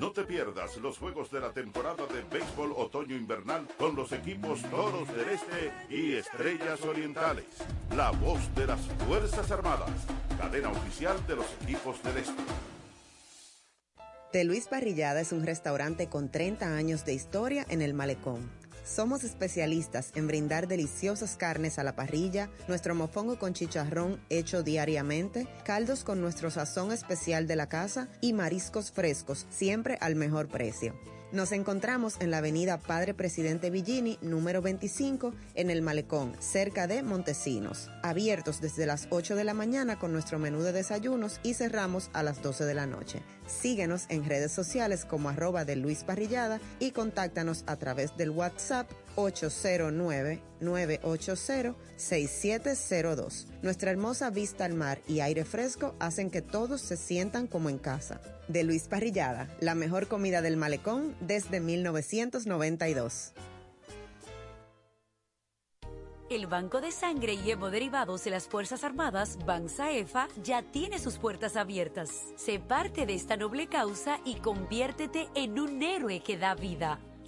No te pierdas los juegos de la temporada de béisbol otoño-invernal con los equipos Toros del Este y Estrellas Orientales. La voz de las Fuerzas Armadas. Cadena oficial de los equipos del Este. De Luis Parrillada es un restaurante con 30 años de historia en el Malecón somos especialistas en brindar deliciosas carnes a la parrilla, nuestro mofongo con chicharrón hecho diariamente, caldos con nuestro sazón especial de la casa y mariscos frescos, siempre al mejor precio. Nos encontramos en la avenida Padre Presidente Villini, número 25, en el Malecón, cerca de Montesinos. Abiertos desde las 8 de la mañana con nuestro menú de desayunos y cerramos a las 12 de la noche. Síguenos en redes sociales como arroba de Luis Parrillada y contáctanos a través del WhatsApp 809-980-6702. Nuestra hermosa vista al mar y aire fresco hacen que todos se sientan como en casa. De Luis Parrillada, la mejor comida del malecón desde 1992. El Banco de Sangre y Derivados de las Fuerzas Armadas, BANSAEFA, ya tiene sus puertas abiertas. Sé parte de esta noble causa y conviértete en un héroe que da vida.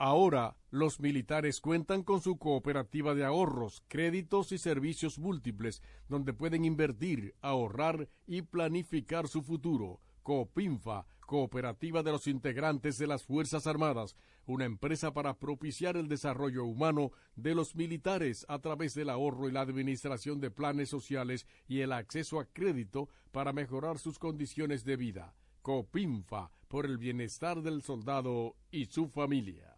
Ahora, los militares cuentan con su cooperativa de ahorros, créditos y servicios múltiples, donde pueden invertir, ahorrar y planificar su futuro. Coopinfa, cooperativa de los integrantes de las Fuerzas Armadas, una empresa para propiciar el desarrollo humano de los militares a través del ahorro y la administración de planes sociales y el acceso a crédito para mejorar sus condiciones de vida. Copinfa, por el bienestar del soldado y su familia.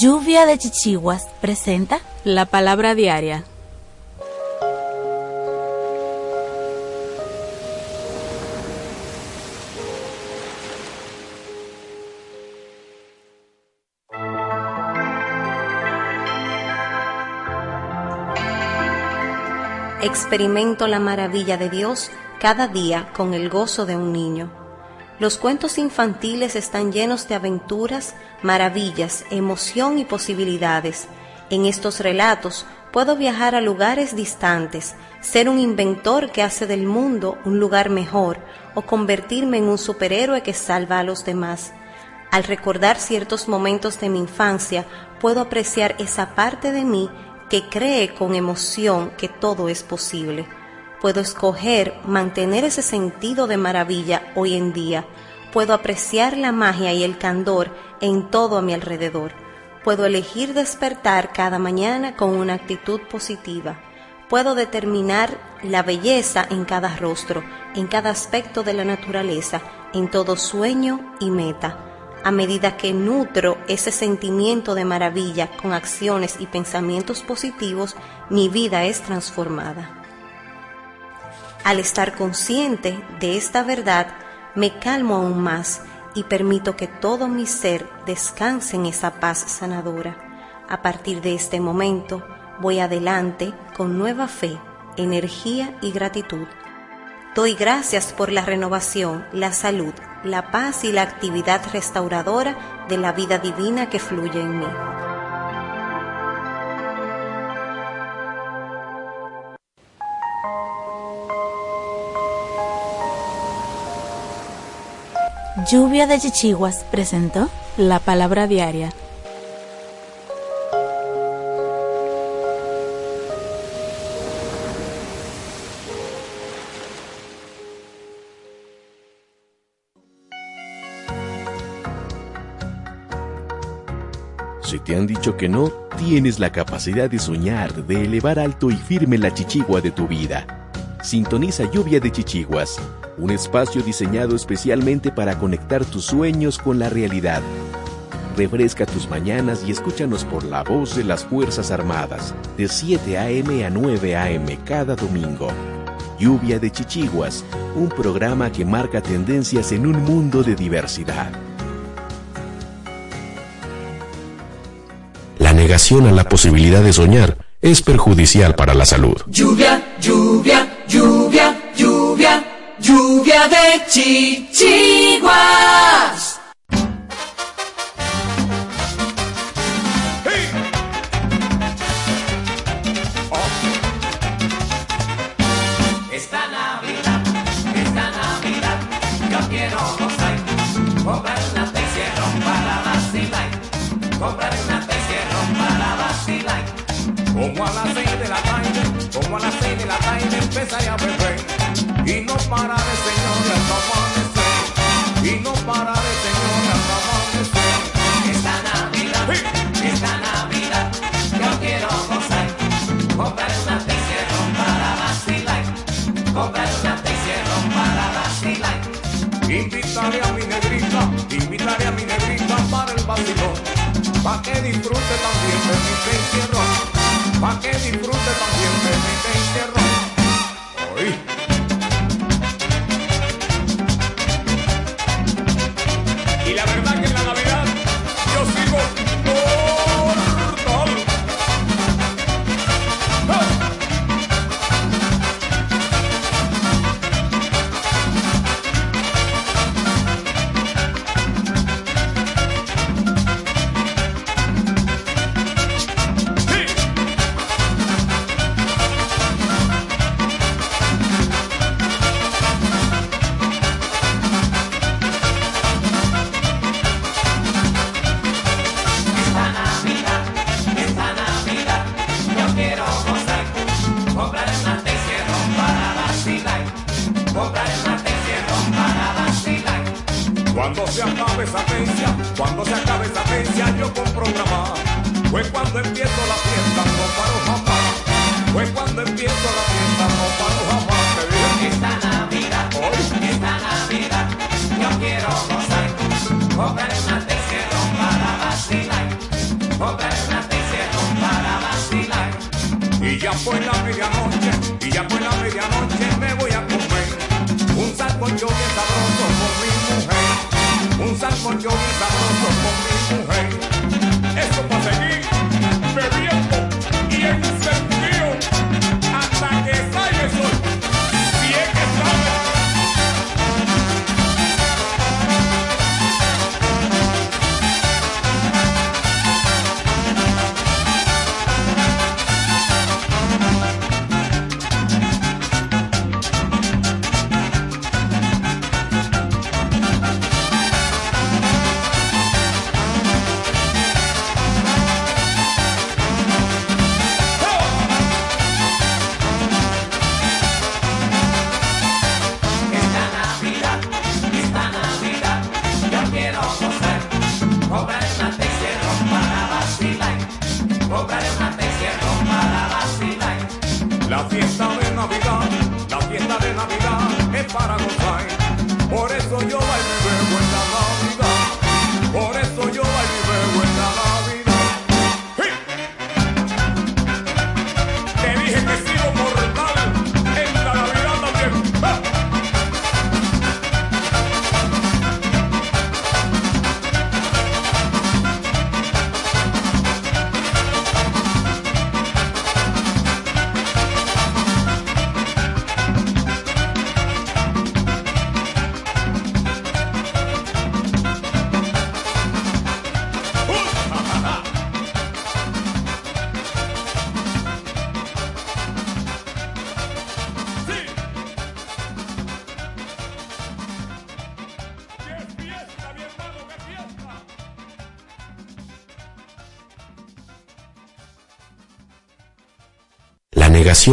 Lluvia de Chichiguas presenta la palabra diaria. Experimento la maravilla de Dios cada día con el gozo de un niño. Los cuentos infantiles están llenos de aventuras, maravillas, emoción y posibilidades. En estos relatos puedo viajar a lugares distantes, ser un inventor que hace del mundo un lugar mejor o convertirme en un superhéroe que salva a los demás. Al recordar ciertos momentos de mi infancia, puedo apreciar esa parte de mí que cree con emoción que todo es posible puedo escoger mantener ese sentido de maravilla hoy en día. Puedo apreciar la magia y el candor en todo a mi alrededor. Puedo elegir despertar cada mañana con una actitud positiva. Puedo determinar la belleza en cada rostro, en cada aspecto de la naturaleza, en todo sueño y meta. A medida que nutro ese sentimiento de maravilla con acciones y pensamientos positivos, mi vida es transformada. Al estar consciente de esta verdad, me calmo aún más y permito que todo mi ser descanse en esa paz sanadora. A partir de este momento, voy adelante con nueva fe, energía y gratitud. Doy gracias por la renovación, la salud, la paz y la actividad restauradora de la vida divina que fluye en mí. Lluvia de Chichiguas presentó la palabra diaria Si te han dicho que no, tienes la capacidad de soñar, de elevar alto y firme la chichigua de tu vida. Sintoniza Lluvia de Chichiguas, un espacio diseñado especialmente para conectar tus sueños con la realidad. Refresca tus mañanas y escúchanos por la voz de las Fuerzas Armadas, de 7 a.m. a 9 a.m. cada domingo. Lluvia de Chichiguas, un programa que marca tendencias en un mundo de diversidad. La negación a la posibilidad de soñar es perjudicial para la salud. Lluvia, lluvia, lluvia, lluvia, lluvia de chichiguas. Esta Navidad, esta Navidad, yo quiero gozar, comprar una Teixeira para vacilar, comprar una Teixeira para vacilar. Como a las seis de la como a las seis de la tarde empecé a beber. Y no pararé señores hasta amanecer. Y no pararé señores hasta amanecer. Esta Navidad, esta Navidad, yo quiero gozar, comprar una Teixeira para vacilar, comprar una Teixeira para vacilar. Invitaré a mi negrita, invitaré a mi negrita para el vacilón, pa' que disfrute también de mi encierro, pa' que disfrute también de mi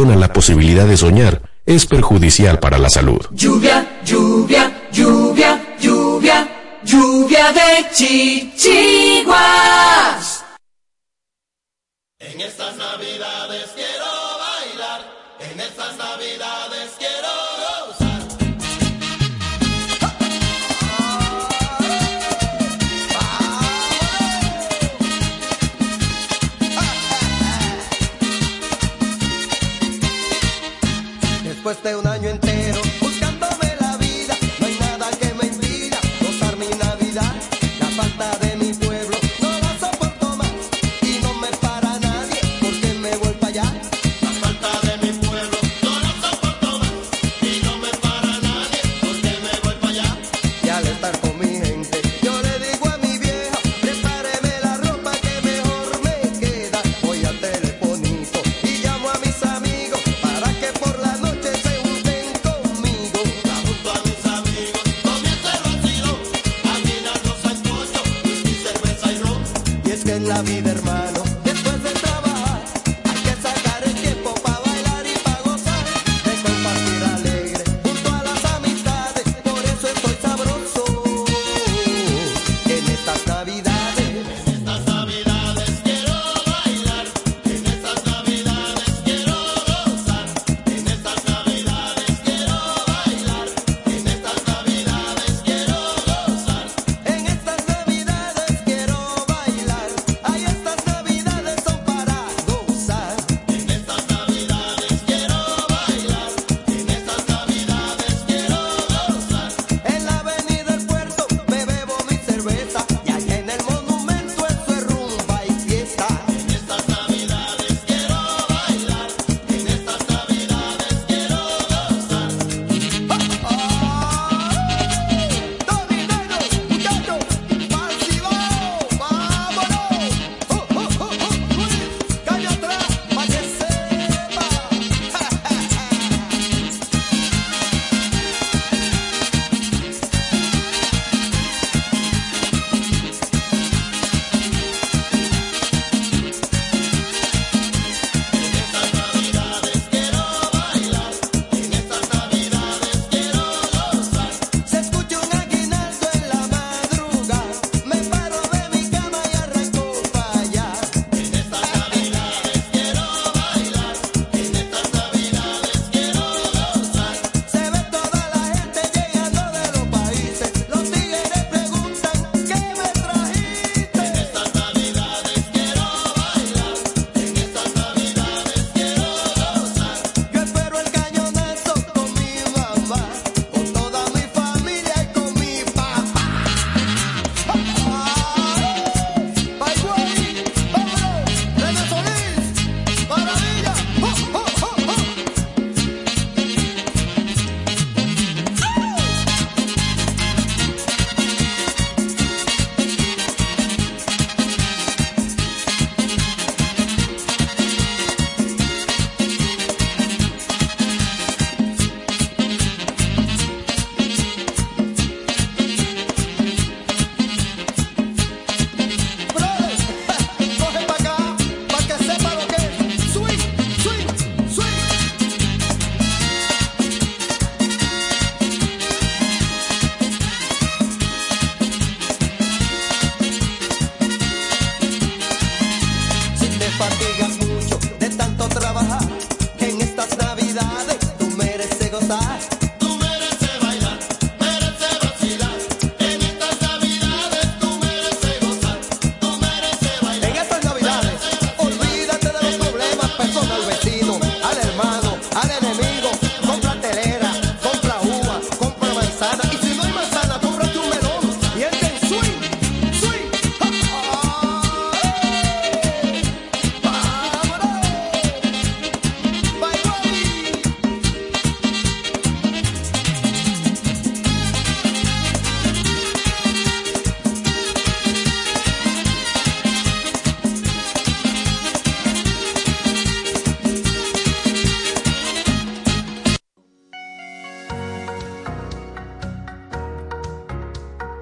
la posibilidad de soñar es perjudicial para la salud. Lluvia, lluvia, lluvia, lluvia, lluvia de chichiguas.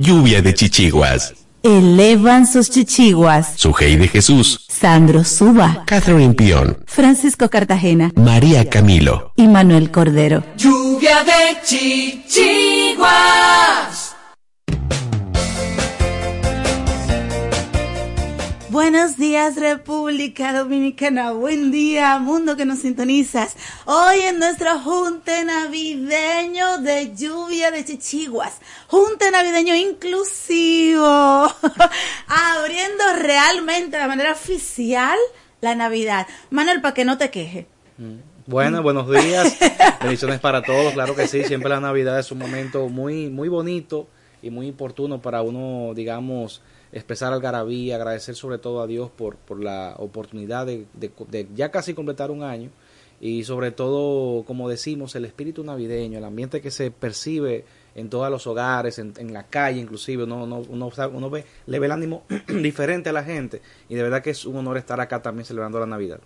Lluvia de Chichiguas. Elevan sus chichiguas. Sujei de Jesús, Sandro Suba. Catherine Pion, Francisco Cartagena. María Camilo. Y Manuel Cordero. Lluvia de chichiguas. Buenos días República Dominicana, buen día mundo que nos sintonizas. Hoy en nuestro junte navideño de lluvia de chichiguas, junte navideño inclusivo, abriendo realmente de manera oficial la Navidad. Manuel, para que no te queje. Bueno, buenos días. Bendiciones para todos. Claro que sí, siempre la Navidad es un momento muy, muy bonito y muy oportuno para uno, digamos, expresar algarabía, agradecer sobre todo a Dios por, por la oportunidad de, de- de ya casi completar un año y sobre todo, como decimos, el espíritu navideño, el ambiente que se percibe en todos los hogares, en, la calle inclusive, uno, uno, uno, uno ve, le ve el ánimo diferente a la gente y de verdad que es un honor estar acá también celebrando la Navidad.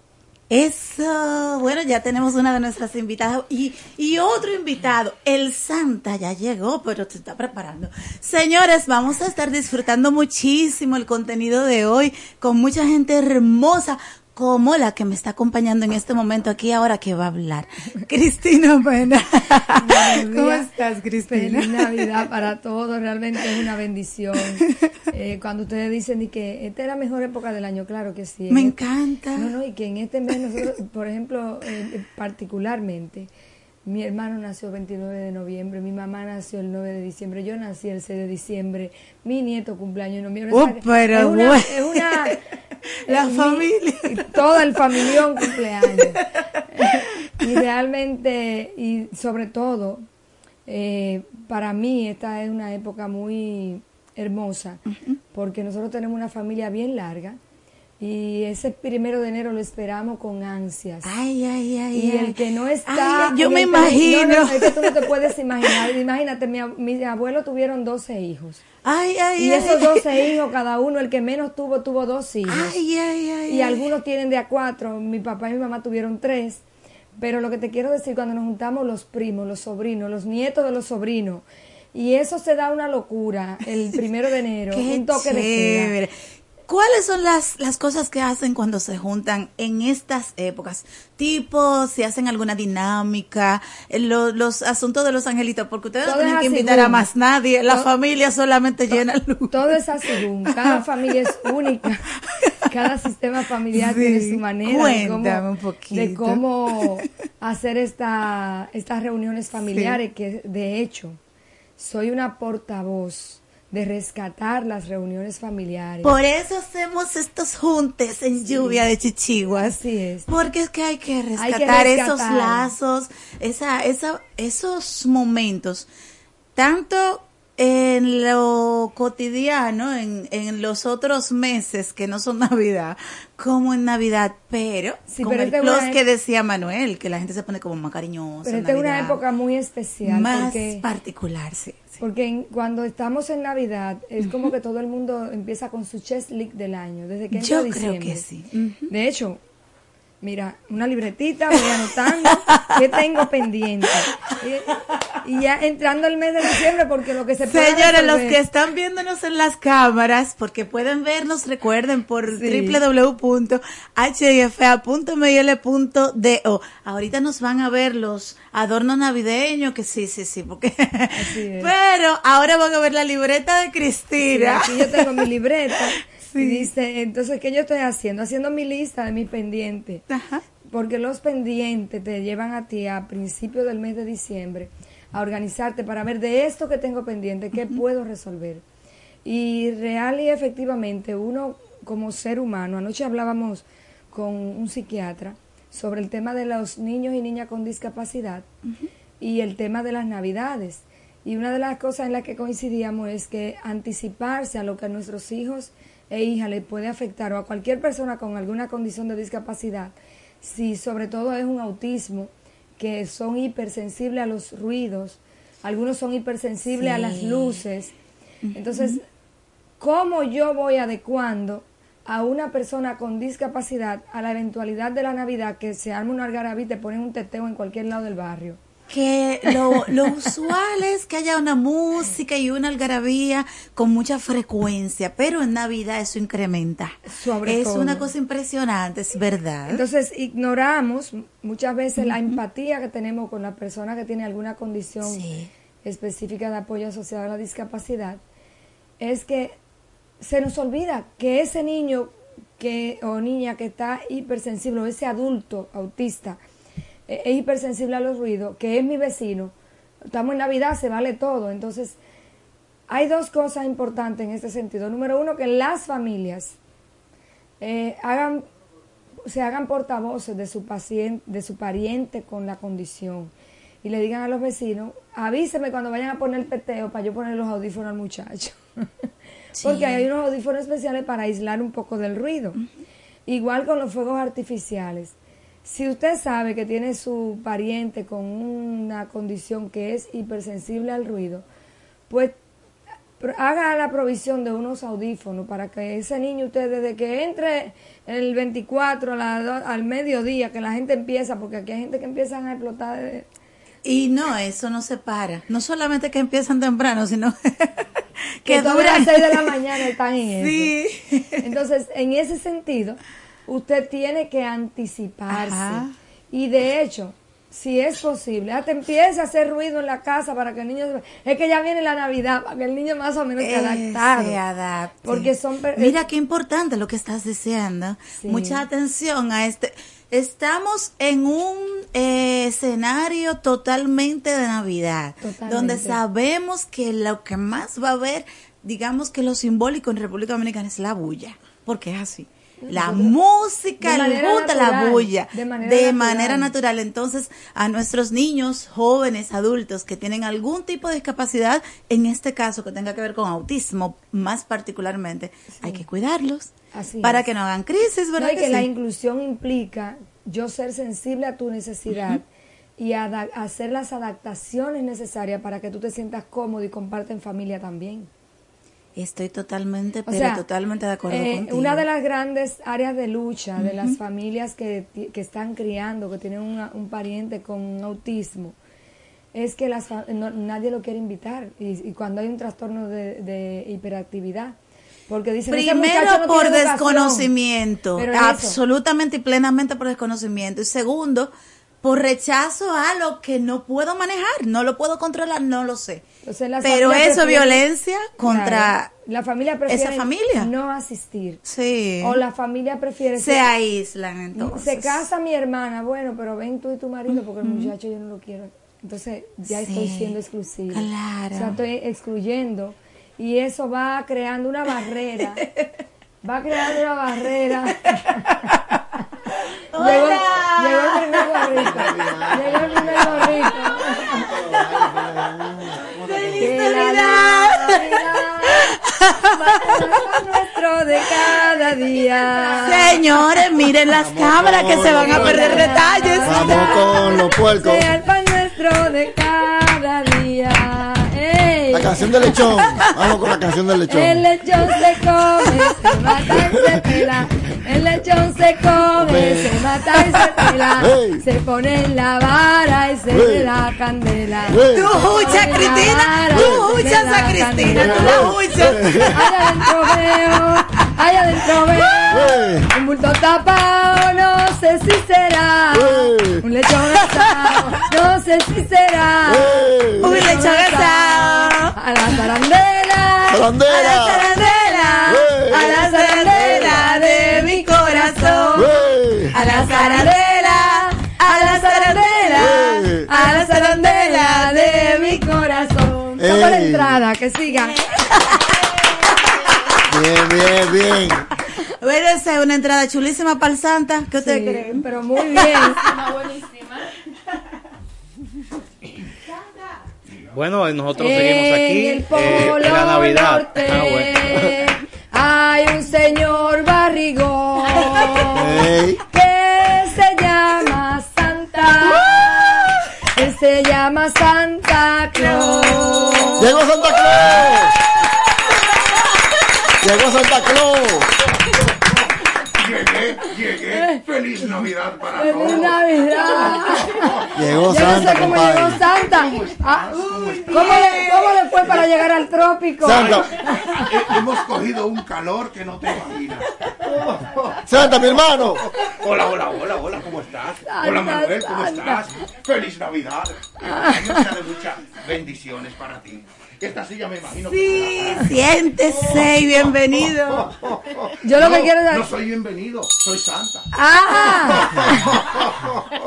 Eso, bueno, ya tenemos una de nuestras invitadas y, y otro invitado, el Santa ya llegó, pero se está preparando. Señores, vamos a estar disfrutando muchísimo el contenido de hoy con mucha gente hermosa como la que me está acompañando en este momento aquí ahora que va a hablar. Cristina Pena. ¿Cómo estás, Cristina? Feliz Navidad para todos, realmente es una bendición. Eh, cuando ustedes dicen y que esta es la mejor época del año, claro que sí. En Me este- encanta. No, no, y que en este mes nosotros, por ejemplo, eh, particularmente, mi hermano nació el 29 de noviembre, mi mamá nació el 9 de diciembre, yo nací el 6 de diciembre, mi nieto cumpleaños en noviembre. Oh, pero es una, bueno. es una La mi- familia. y Toda el familión cumpleaños. y realmente, y sobre todo, eh, para mí esta es una época muy hermosa, porque nosotros tenemos una familia bien larga y ese primero de enero lo esperamos con ansias. Ay, ay, ay. Y el que no está... Ay, yo me no, imagino. no, es que tú no te puedes imaginar. Imagínate, mi, mis abuelos tuvieron 12 hijos. Ay, ay, Y ay. esos 12 hijos, cada uno, el que menos tuvo, tuvo dos hijos. Ay, ay, ay. Y ay. algunos tienen de a cuatro. Mi papá y mi mamá tuvieron tres. Pero lo que te quiero decir, cuando nos juntamos los primos, los sobrinos, los nietos de los sobrinos, y eso se da una locura el primero de enero, Qué un toque de queda. ¿Cuáles son las, las cosas que hacen cuando se juntan en estas épocas? Tipo, si hacen alguna dinámica, eh, lo- los asuntos de los angelitos, porque ustedes no tienen que invitar a más nadie, la familia solamente llena luz. Todo es así, cada familia es única, cada sistema familiar Sí, tiene su manera cuéntame de un cómo, poquito. de cómo hacer esta, estas reuniones familiares, que de hecho soy una portavoz de rescatar las reuniones familiares. Por eso hacemos estos juntes en lluvia de chichiguas. Así es. Porque es que hay que rescatar, Hay que rescatar. esos lazos, esa, esa, esos momentos, tanto en lo cotidiano, en, en los otros meses que no son Navidad, como en Navidad, pero Sí, pero el plus una que decía Manuel, que la gente se pone como más cariñosa. Pero es una época muy especial. más porque, particular, sí. Porque en- cuando estamos en Navidad, es como que todo el mundo empieza con su checklist del año, desde que entra Yo creo diciembre. que sí. De hecho, mira, una libretita, voy anotando qué tengo pendiente. Y, y ya entrando el mes de diciembre, porque lo que se puede Señores, los que están viéndonos en las cámaras, porque pueden vernos, recuerden, por Sí. www.hifa.mil.do. Ahorita nos van a ver los adornos navideños, que sí, sí, sí, porque... es. Pero ahora van a ver la libreta de Sí, Cristina. aquí yo tengo mi libreta. Y dice, entonces, ¿qué yo estoy haciendo? Haciendo mi lista de mis pendientes. Porque los pendientes te llevan a ti a principios del mes de diciembre a organizarte para ver de esto que tengo pendiente, qué puedo resolver. Y real y efectivamente, uno como ser humano, anoche hablábamos con un psiquiatra sobre el tema de los niños y niñas con discapacidad y el tema de las navidades. Y una de las cosas en las que coincidíamos es que anticiparse a lo que nuestros hijos e hijas les puede afectar o a cualquier persona con alguna condición de discapacidad, si sobre todo es un autismo, que son hipersensibles a los ruidos, algunos son hipersensibles a las luces. Entonces, ¿cómo yo voy adecuando a una persona con discapacidad a la eventualidad de la Navidad que se arma una algarabía y te ponen un teteo en cualquier lado del barrio? Que lo, lo usual es que haya una música y una algarabía con mucha frecuencia, pero en Navidad eso incrementa. Sobre es todo. una cosa impresionante, es verdad. Entonces ignoramos muchas veces la empatía que tenemos con la persona que tiene alguna condición específica de apoyo asociado a la discapacidad. Es que se nos olvida que ese niño que o niña que está hipersensible o ese adulto autista es hipersensible a los ruidos, que es mi vecino, estamos en Navidad, se vale todo. Entonces, hay dos cosas importantes en este sentido. Número uno, que las familias eh, hagan, se hagan portavoces de su paciente, de su pariente con la condición y le digan a los vecinos, avíseme cuando vayan a poner el peteo para yo poner los audífonos al muchacho. Porque hay unos audífonos especiales para aislar un poco del ruido. Igual con los fuegos artificiales. Si usted sabe que tiene su pariente con una condición que es hipersensible al ruido, pues haga la provisión de unos audífonos para que ese niño usted desde que entre el 24 a la al mediodía que la gente empieza porque aquí hay gente que empiezan a explotar de- Y no, eso no se para. No solamente que empiezan temprano, sino que que a las 6 de la mañana están en Sí. eso. Entonces, en ese sentido, usted tiene que anticiparse. Ajá. Y de hecho, si es posible, hasta empiece a hacer ruido en la casa para que el niño... se- Es que ya viene la Navidad, para que el niño más o menos esté Eh, adaptado. se adapte. Porque son... Mira qué importante lo que estás diciendo. Sí. Mucha atención a este. Estamos en un eh, escenario totalmente de Navidad, Totalmente. donde sabemos que lo que más va a haber, digamos que lo simbólico en República Dominicana es la bulla, porque es así. La música, el junta, la bulla, de manera de natural. manera natural. Entonces, a nuestros niños, jóvenes, adultos que tienen algún tipo de discapacidad, en este caso que tenga que ver con autismo, más particularmente, hay que cuidarlos Así para es. que no hagan crisis, ¿verdad? No, y que que la inclusión implica yo ser sensible a tu necesidad y hacer las adaptaciones necesarias para que tú te sientas cómodo y comparte en familia también. Estoy totalmente, O pero sea, totalmente de acuerdo eh, contigo. Una de las grandes áreas de lucha de las familias que, que están criando, que tienen una- un pariente con autismo, es que las, no- nadie lo quiere invitar. Y, y cuando hay un trastorno de, de hiperactividad, porque dicen "Ese muchacho Primero no por tiene educación". desconocimiento, absolutamente y plenamente por desconocimiento. Y segundo, por rechazo a lo que no puedo manejar, no lo puedo controlar, no lo sé. Entonces, Pero eso, violencia contra la familia prefiere esa familia. no asistir. Sí. O la familia prefiere Se que- aíslan entonces. Se casa mi hermana, bueno, pero ven tú y tu marido porque el muchacho yo no lo quiero. Entonces ya Sí, estoy siendo exclusiva. claro. O sea, estoy excluyendo y eso va creando una barrera. va creando una barrera. llegó, llegó el primer gorrito. Llegó el primer gorrito. ¡Feliz nuestro de cada día. Señores, miren las cámaras que se van a perder detalles. Vamos con los puercos. Sea el pan nuestro de cada día. La canción del lechón. Vamos con la canción del El lechón. lechón se come, se mata y se pela. El lechón se come, se mata y se pela. Se pone en la vara y se le da candela. Tú huchas, Cristina, tú huchas a Cristina, tú la huchas. Allá adentro veo, allá adentro veo. Un bulto tapado, no sé si será. Un lechón asado, no sé si será. Un lechón asado. A la zarandela. Zarandela. A la zarandela. A la zarandela de mi corazón. A la zarandela. A la zarandela. A la zarandela de mi corazón. Toma la entrada, que siga. Bien, bien, bien. Bueno, esa es una entrada chulísima para el Santa. ¿Qué ustedes Sí, creen? Pero muy bien. Bueno, nosotros En seguimos aquí el eh, Polo en la Navidad. Norte Ah, bueno. hay un señor barrigón que se llama Santa. Él se llama Santa Claus. Llegó Santa Claus. Llegó Santa Claus. Llegué, llegué. Feliz Navidad para Feliz todos. Navidad. Llegó Yo no Santa, sé cómo compadre. llegó Santa. Ah, ¿cómo, le, ¿Cómo le fue para llegar al trópico? Santa. He- Hemos cogido un calor que no te imaginas. Santa, mi hermano. Hola, hola, hola, hola, ¿cómo estás? Santa, Hola Manuel, ¿cómo Santa. estás? Feliz Navidad. Que de muchas bendiciones para ti. Esta silla me imagino que Sí, será- siéntese y bienvenido. Yo lo no, que quiero es- No soy bienvenido, soy Santa. Ah,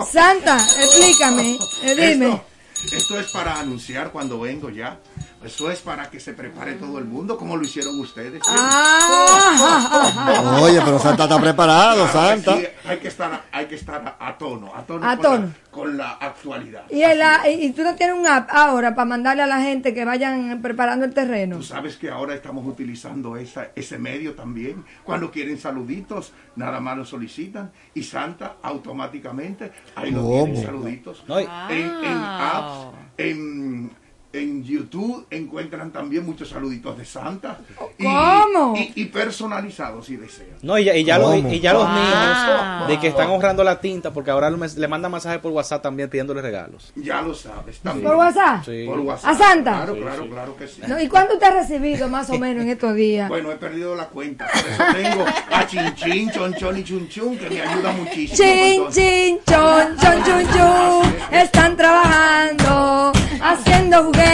Santa, explícame, eh, dime. Esto, esto es para anunciar cuando vengo ya. Eso es para que se prepare todo el mundo, como lo hicieron ustedes. Ah, Oye, pero Santa está preparado, Claro que Santa. sí, hay que estar, hay que estar a, tono, a tono, A con, tono. La, con la actualidad. y, el- ah, y y tú no tienes un app ahora para mandarle a la gente que vayan preparando el terreno. Tú sabes que ahora estamos utilizando esa, ese medio también. Cuando quieren saluditos, nada más lo solicitan y Santa automáticamente ahí lo tienen saluditos. No, y- En, en apps, en, en YouTube encuentran también muchos saluditos de Santa. Y, ¿Cómo? Y, y personalizados si desean. No, y ya, y ya, los, ¿Cómo? y ya los Wow. niños de que están ahorrando la tinta, porque ahora le, le mandan mensajes por WhatsApp también pidiéndole regalos. Ya lo sabes. También. ¿Por WhatsApp? Sí. Por WhatsApp. ¿A Santa? Claro, Sí, claro, sí. claro que sí. No, ¿Y cuánto te has recibido más o menos en estos días? Bueno, he perdido la cuenta. Por eso tengo a Chin Chin, Chon Chon y Chun Chun, que me ayuda muchísimo. Chin, Entonces, chin, chon, chon, chun, chun. Están trabajando, haciendo juguetes,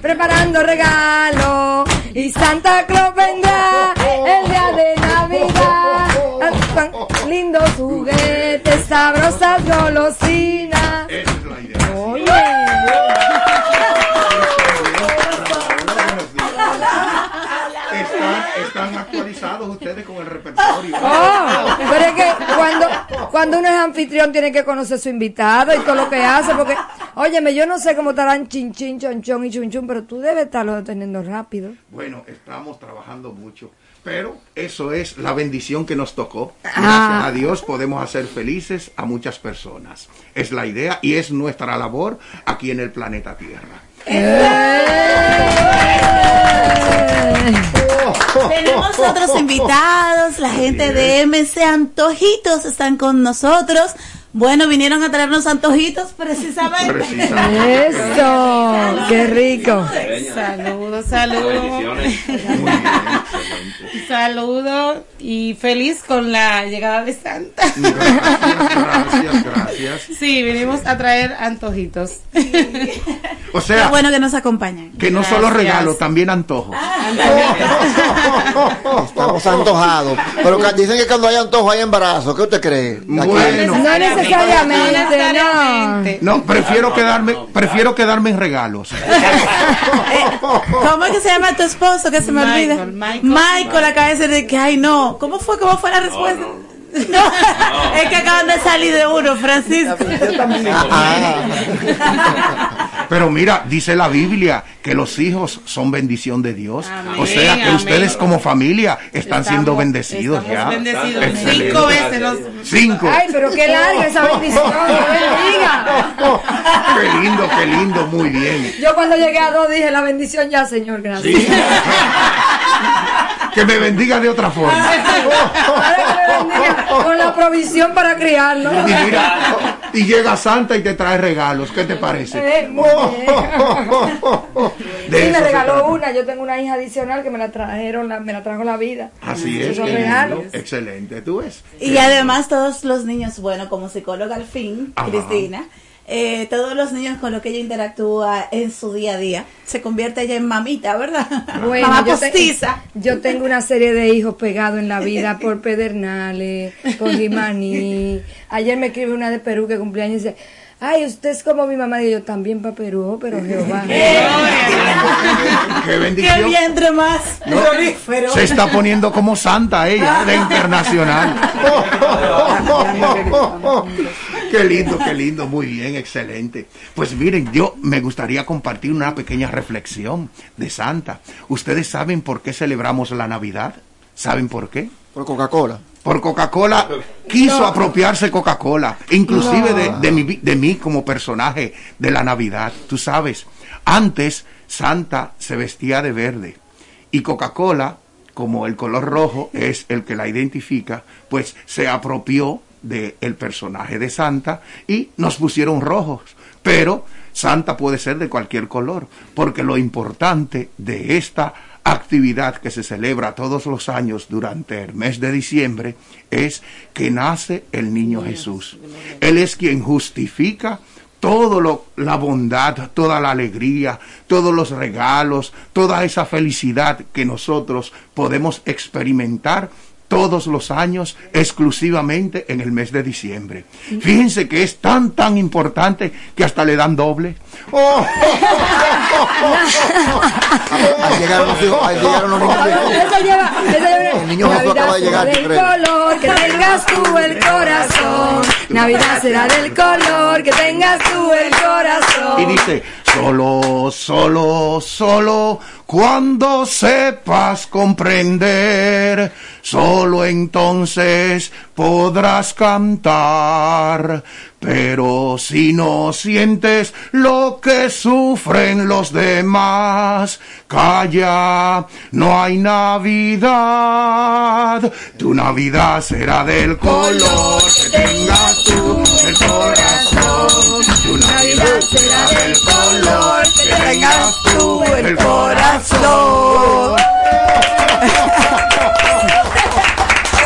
preparando regalos. Y Santa Claus vendrá el día de Navidad. Lindos juguetes, sabrosas golosinas. Esa es la idea. Oye. Están, están ustedes con el repertorio. Oh, pero es que cuando, cuando uno es anfitrión tiene que conocer su invitado y todo lo que hace, porque, óyeme, yo no sé cómo estarán chin chin, chon chon y chun chun, pero tú debes estarlo teniendo rápido. Bueno, estamos trabajando mucho. Pero eso es la bendición que nos tocó. Gracias Ah. a Dios podemos hacer felices a muchas personas. Es la idea y es nuestra labor aquí en el planeta Tierra. Tenemos otros invitados, la gente de MC Antojitos están con nosotros. Bueno, vinieron a traernos antojitos precisamente. Eso, qué rico. Saludos, saludos. Saludos y feliz con la llegada de Santa. Gracias, gracias. Sí, vinimos a traer antojitos. O sea, Qué bueno que nos acompañan. que no solo Gracias. regalo, también antojo. Estamos antojados. Pero dicen que cuando hay antojo hay embarazo. ¿Qué usted cree? Bueno. No necesariamente, no. No, prefiero quedarme, prefiero quedarme en regalos. ¿Cómo es que se llama tu esposo? Que se me Michael, olvida. Michael. Michael acaba de decir de que, ay no. ¿Cómo fue? ¿Cómo fue la respuesta? No, es que acaban de salir de uno, Francisco. Pero mira, dice la Biblia que los hijos son bendición de Dios. Amén, o sea que amén. ustedes como familia están siendo bendecidos estamos ya. bendecidos. Excelente. Cinco veces los- Cinco. Ay, pero qué larga esa bendición, Dios bendiga. Qué lindo, qué lindo, muy bien. Yo cuando llegué a dos dije la bendición ya, Señor, gracias. Que me bendiga de otra forma. Ahora que me bendiga con la provisión para criarlo. Y mira, y llega Santa y te trae regalos. ¿Qué te parece? Eh, eso me regaló una. Yo tengo una hija adicional que me la trajeron, la- me la trajo la vida. Así es. regalos. Excelente, tú ves. Y además todos los niños, bueno, como psicóloga al fin, Ajá. Cristina, eh, todos los niños con los que ella interactúa en su día a día, se convierte ella en mamita, ¿verdad? Bueno, Mamá yo, te- postiza. yo tengo una serie de hijos pegados en la vida por Pedernales, por Jimaní. Ayer me escribe una de Perú que cumpleaños y dice, ay, usted es como mi mamá. Y yo también para Perú, oh, pero Jehová. Qué ¡Qué bendición. vientre más No! Se está poniendo como santa ella, de internacional. Qué lindo, qué lindo, muy bien, excelente. Pues miren, yo me gustaría compartir una pequeña reflexión de Santa. ¿Ustedes saben por qué celebramos la Navidad? ¿Saben por qué? Por Coca-Cola. Por Coca-Cola quiso No. apropiarse Coca-Cola, inclusive No. de, de, mi, vi- de mí como personaje de la Navidad. Tú sabes, antes Santa se vestía de verde y Coca-Cola, como el color rojo es el que la identifica, pues se apropió del personaje de Santa y nos pusieron rojos. Pero Santa puede ser de cualquier color, porque lo importante de esta actividad que se celebra todos los años durante el mes de diciembre es que nace el niño Jesús. Él es quien justifica todo lo, la bondad, toda la alegría, todos los regalos, toda esa felicidad que nosotros podemos experimentar todos los años exclusivamente en el mes de diciembre. Fíjense que es tan tan importante que hasta le dan doble. Ahí llegaron los hijos, ahí llegaron los niños. Eso lleva, El niño Jesús acaba de llegar, del color que tengas tú el corazón. Navidad será del color que tengas tú el corazón. Y dice, solo, solo, solo, cuando sepas comprender, solo entonces podrás cantar. Pero si no sientes lo que sufren los demás, calla, no hay Navidad. Tu Navidad será del color que tengas tú el corazón. Tu Navidad será del color que tengas tú el corazón.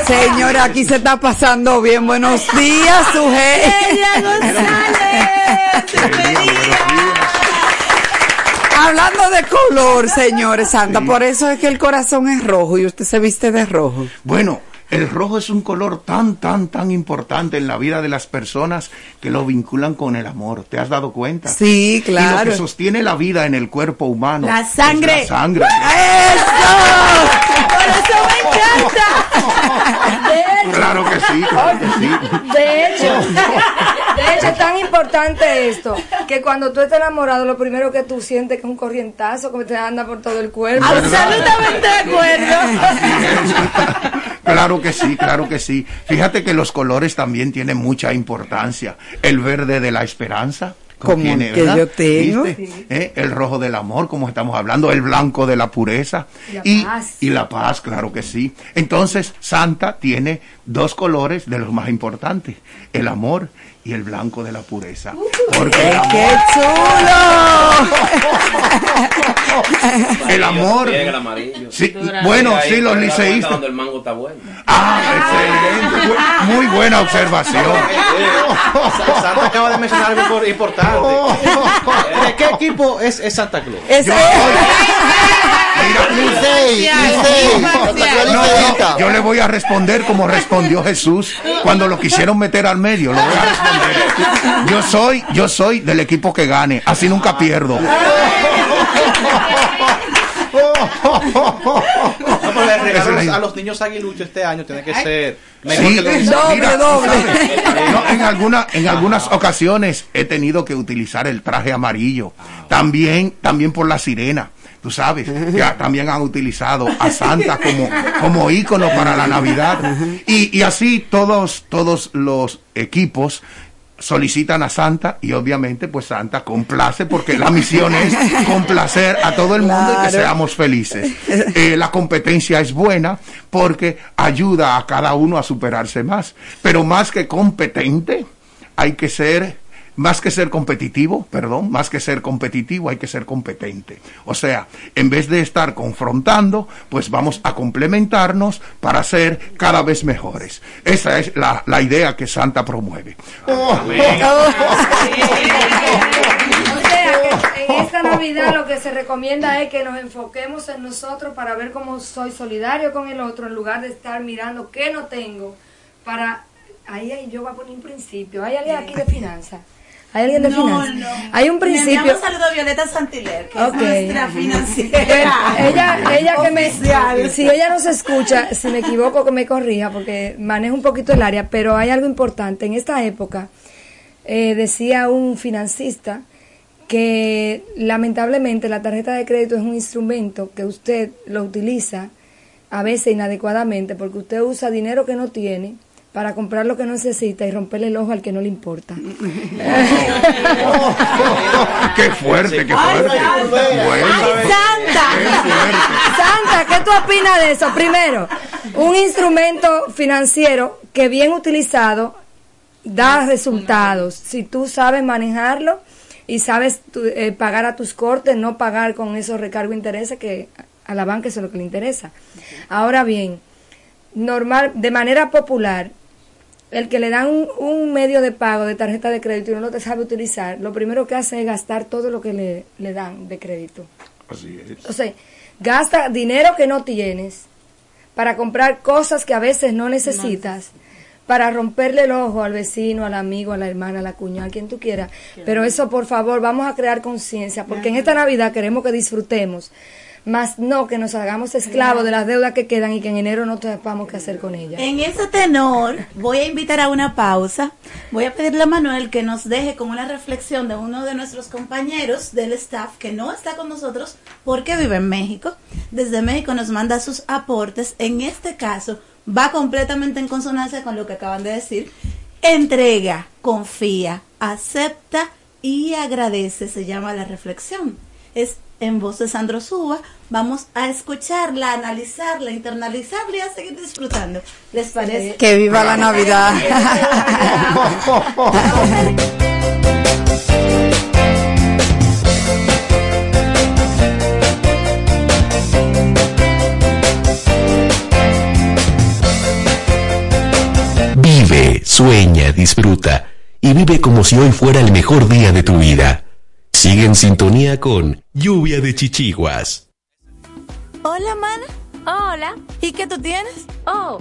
Señora, aquí se está pasando bien. Buenos días, su Ella González, Hablando de color, señores Santa, por eso es que el corazón es rojo y usted se viste de rojo. Bueno, el rojo es un color tan, tan, tan importante en la vida de las personas que lo vinculan con el amor. ¿Te has dado cuenta? Sí, Y lo claro. que sostiene la vida en el cuerpo humano. La sangre. es la sangre. Por eso encanta. Claro que sí, claro que sí. De hecho, de hecho es tan importante esto que cuando tú estás enamorado lo primero que tú sientes que es un corrientazo que te anda por todo el cuerpo. Absolutamente de acuerdo. Claro que sí, claro que sí. Fíjate que los colores también tienen mucha importancia. El verde de la esperanza, Como que yo tengo. ¿Eh? El rojo del amor, como estamos hablando, el blanco de la pureza La y, paz. y la paz, claro que sí. Entonces, Santa tiene dos colores de los más importantes, el amor y el blanco de la pureza. Porque el amor- ¡Qué chulo! El amor. Llega el amarillo. Sí, bueno, sí, los liceístas. Cuando el mango está bueno. Ah, excelente. Muy buena observación. Sa- Santa acaba de mencionar algo impor- importante. ¿De qué equipo es, es Santa Claus? No, yo le voy a responder como respondió Jesús cuando lo quisieron meter al medio. Lo voy a responder. Yo soy, yo soy del equipo que gane, así nunca pierdo. A los niños aguiluchos este año tiene que ser Sí, mejor que los Doble, mira, doble. en, alguna- en algunas ocasiones he tenido que utilizar el traje amarillo. También, también por la sirena. Tú sabes, también han utilizado a Santa como, como ícono para la Navidad. Y, y así todos, todos los equipos solicitan a Santa y obviamente pues Santa complace porque la misión es complacer a todo el mundo y que seamos felices. Eh, la competencia es buena porque ayuda a cada uno a superarse más, pero más que competente hay que ser más que ser competitivo, perdón, más que ser competitivo hay que ser competente. O sea, en vez de estar confrontando, pues vamos a complementarnos para ser cada vez mejores. Esa es la, la idea que Santa promueve. O sea, que en esta Navidad lo que se recomienda es que nos enfoquemos en nosotros para ver cómo soy solidario con el otro en lugar de estar mirando qué no tengo para ahí, ahí yo voy a poner un principio. ¿Hay alguien aquí de finanzas? ¿Hay alguien de No, finanzas? no. Hay un Le principio. enviamos saludo a Violeta Santiler, que es nuestra financiera. Ella, ella que me, si ella no se escucha, si me equivoco que me corrija, porque manejo un poquito el área, pero hay algo importante. En esta época, eh, decía un financista que lamentablemente la tarjeta de crédito es un instrumento que usted lo utiliza a veces inadecuadamente, porque usted usa dinero que no tiene para comprar lo que no necesita y romperle el ojo al que no le importa. qué fuerte, qué fuerte. Bueno. Santa! Santa, ¿qué tú opinas de eso? Primero, un instrumento financiero que bien utilizado da resultados. Si tú sabes manejarlo y sabes tu- eh, pagar a tus cortes, no pagar con esos recargos de intereses que a la banca eso es lo que le interesa. Ahora bien, normal, de manera popular, el que le dan un, un medio de pago de tarjeta de crédito y no lo te sabe utilizar, lo primero que hace es gastar todo lo que le, le dan de crédito. Así es. O sea, gasta dinero que no tienes para comprar cosas que a veces no necesitas, para romperle el ojo al vecino, al amigo, a la hermana, a la cuñada, a quien tú quieras. Pero eso, por favor, vamos a crear conciencia, porque en esta Navidad queremos que disfrutemos, más no que nos hagamos esclavos de las deudas que quedan y que en enero no sepamos qué hacer con ellas. En ese tenor, voy a invitar a una pausa. Voy a pedirle a Manuel que nos deje con una reflexión de uno de nuestros compañeros del staff que no está con nosotros porque vive en México. Desde México nos manda sus aportes. En este caso, va completamente en consonancia con lo que acaban de decir. Entrega, confía, acepta y agradece. Se llama la reflexión. Es en voz de Sandro Suba. Vamos a escucharla, analizarla, internalizarla y a seguir disfrutando. ¿Les parece? Que viva la Navidad. Vive, sueña, disfruta y vive como si hoy fuera el mejor día de tu vida. Sigue en sintonía con Lluvia de Chichiguas. Hola, mana. Hola. ¿Y qué tú tienes? Oh,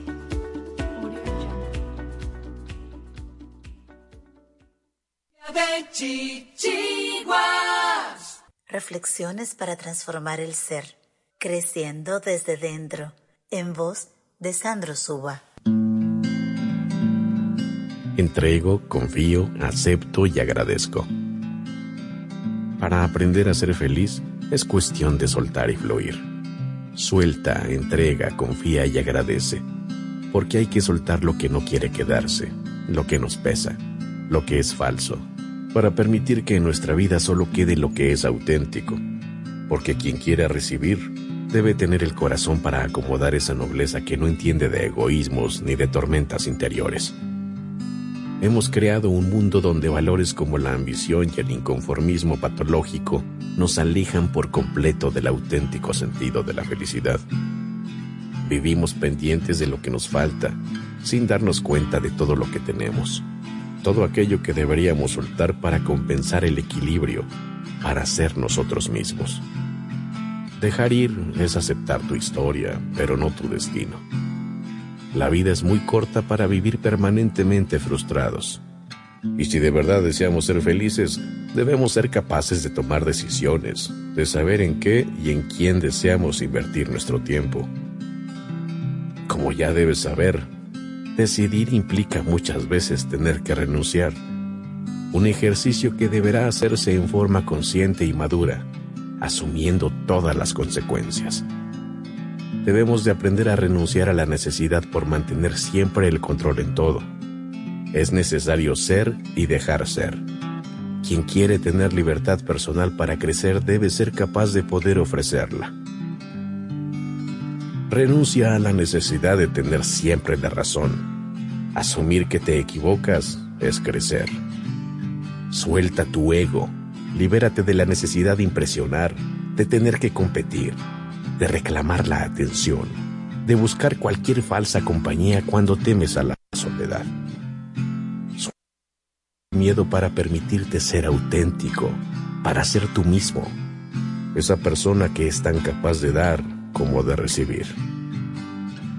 Chichiguas. Reflexiones para transformar el ser, creciendo desde dentro, en voz de Sandro Suba. Entrego, confío, acepto y agradezco. Para aprender a ser feliz es cuestión de soltar y fluir. Suelta, entrega, confía y agradece. Porque hay que soltar lo que no quiere quedarse, lo que nos pesa, lo que es falso, para permitir que en nuestra vida solo quede lo que es auténtico. Porque quien quiera recibir debe tener el corazón para acomodar esa nobleza que no entiende de egoísmos ni de tormentas interiores. Hemos creado un mundo donde valores como la ambición y el inconformismo patológico nos alejan por completo del auténtico sentido de la felicidad. Vivimos pendientes de lo que nos falta, sin darnos cuenta de todo lo que tenemos, todo aquello que deberíamos soltar para compensar el equilibrio, para ser nosotros mismos. Dejar ir es aceptar tu historia, pero no tu destino. La vida es muy corta para vivir permanentemente frustrados. Y si de verdad deseamos ser felices, debemos ser capaces de tomar decisiones, de saber en qué y en quién deseamos invertir nuestro tiempo. Como ya debes saber, decidir implica muchas veces tener que renunciar. Un ejercicio que deberá hacerse en forma consciente y madura, asumiendo todas las consecuencias debemos de aprender a renunciar a la necesidad por mantener siempre el control en todo. Es necesario ser y dejar ser. Quien quiere tener libertad personal para crecer debe ser capaz de poder ofrecerla. Renuncia a la necesidad de tener siempre la razón. Asumir que te equivocas es crecer. Suelta tu ego. Libérate de la necesidad de impresionar, de tener que competir, de reclamar la atención, de buscar cualquier falsa compañía cuando temes a la soledad. Miedo para permitirte ser auténtico, para ser tú mismo, esa persona que es tan capaz de dar como de recibir.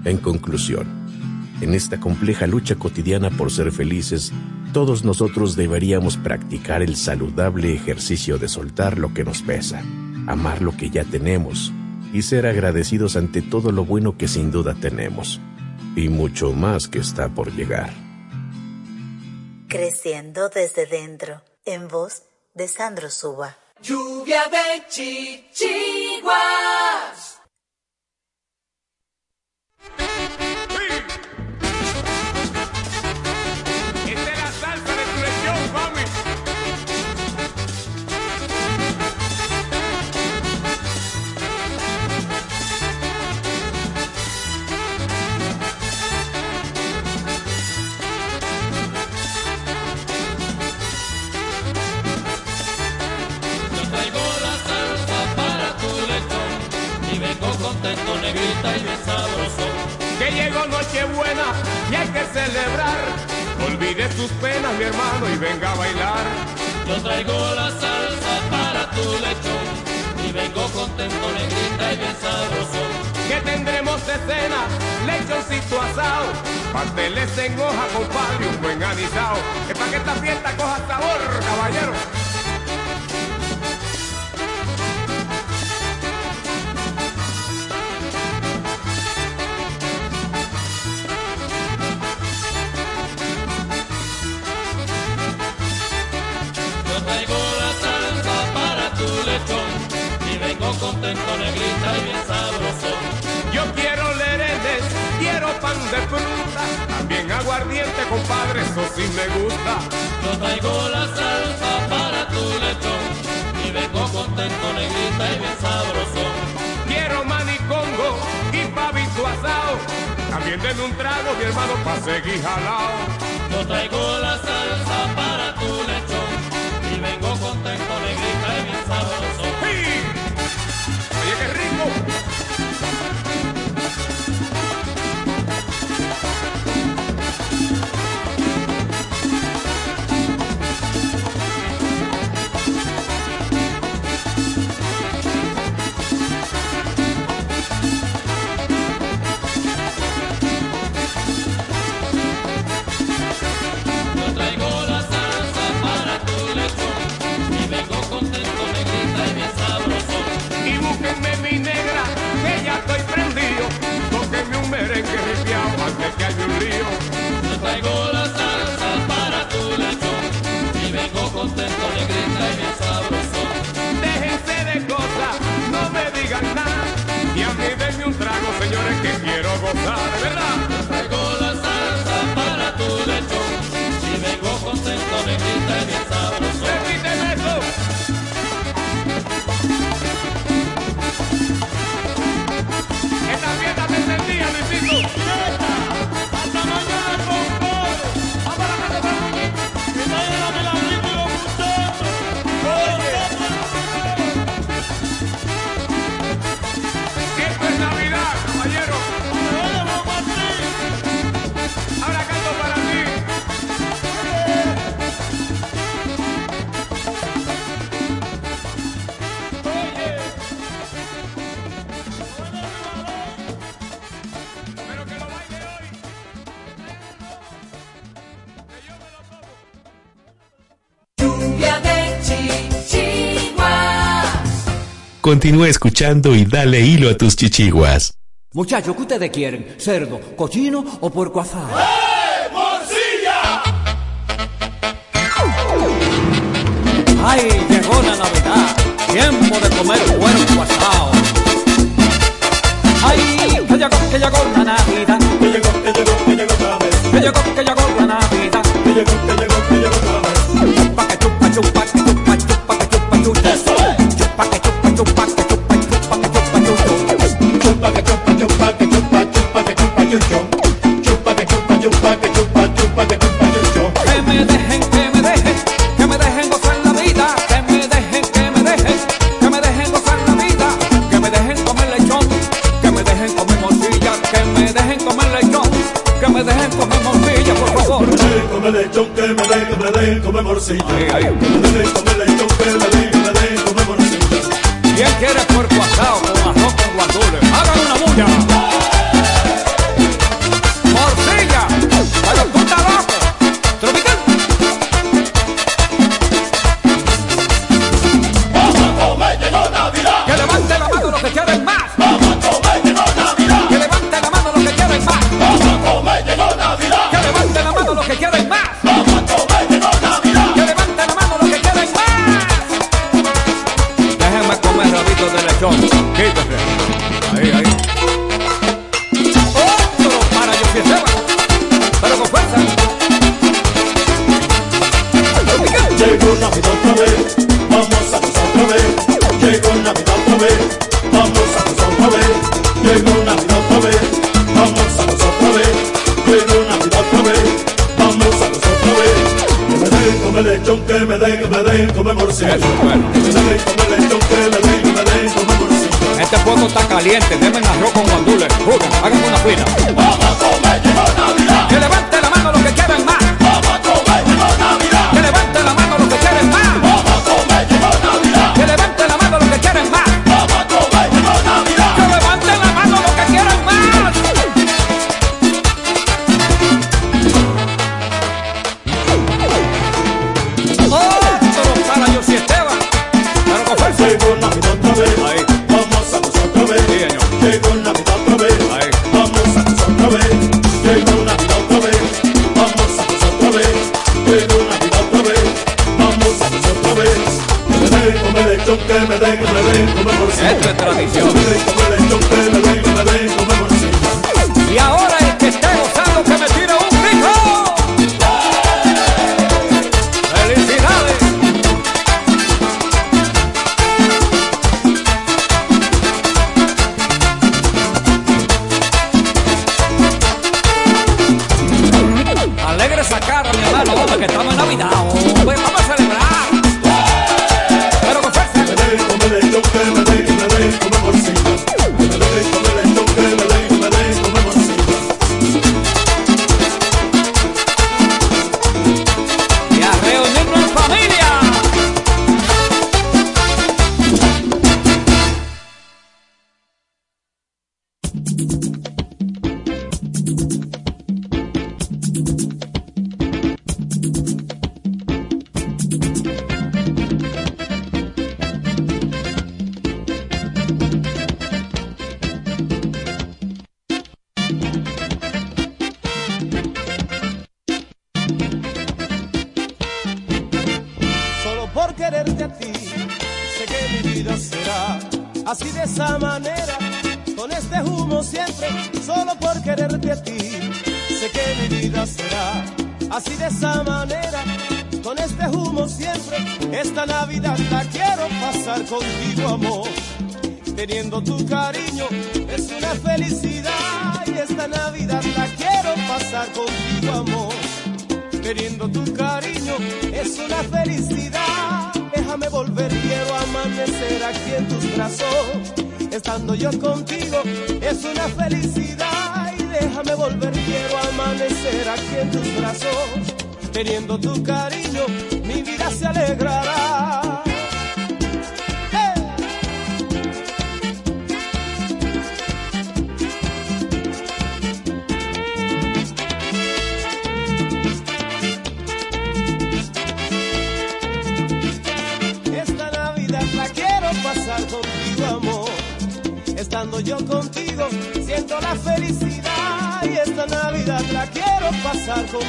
En conclusión, en esta compleja lucha cotidiana por ser felices, todos nosotros deberíamos practicar el saludable ejercicio de soltar lo que nos pesa, amar lo que ya tenemos y ser agradecidos ante todo lo bueno que sin duda tenemos y mucho más que está por llegar. Creciendo desde dentro, en voz de Sandro Suba. Lluvia de chichiguas. Llegó Nochebuena y hay que celebrar. Olvide sus penas, mi hermano, y venga a bailar. Yo traigo la salsa para tu lechón y vengo contento, negrita y bien sabroso. Que tendremos de cena, lechoncito asado, pasteles en hoja, compadre, un buen anisado. Es para que esta fiesta coja sabor, caballero. Contento, negrita y bien sabroso. Yo quiero lerenes, quiero pan de fruta, también aguardiente, compadre, eso sí me gusta. Yo traigo la salsa para tu lechón y vengo contento, negrita y bien sabroso. Quiero manicongo y pavito asado, también denme un trago, mi hermano, pa' seguir jalao. Yo traigo la salsa para tu lechón un lío. Yo traigo la salsa para tu lechón y vengo contento, negrita y bien sabroso. Déjense de cosas, no me digan nada. Y a mí denme un trago, señores, que quiero gozar, ¿verdad? Yo traigo la salsa para tu lechón y vengo contento, negrita y bien sabroso. Continúa escuchando y dale hilo a tus chichiguas. Muchachos, ¿qué ustedes quieren? ¿Cerdo, cochino o puerco asado? ¡Ay, llegó la Navidad! Tiempo de comer puerco asado. ¡Ay, que llegó, que llegó la Navidad!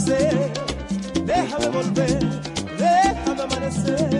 amanecer, déjame volver, déjame amanecer.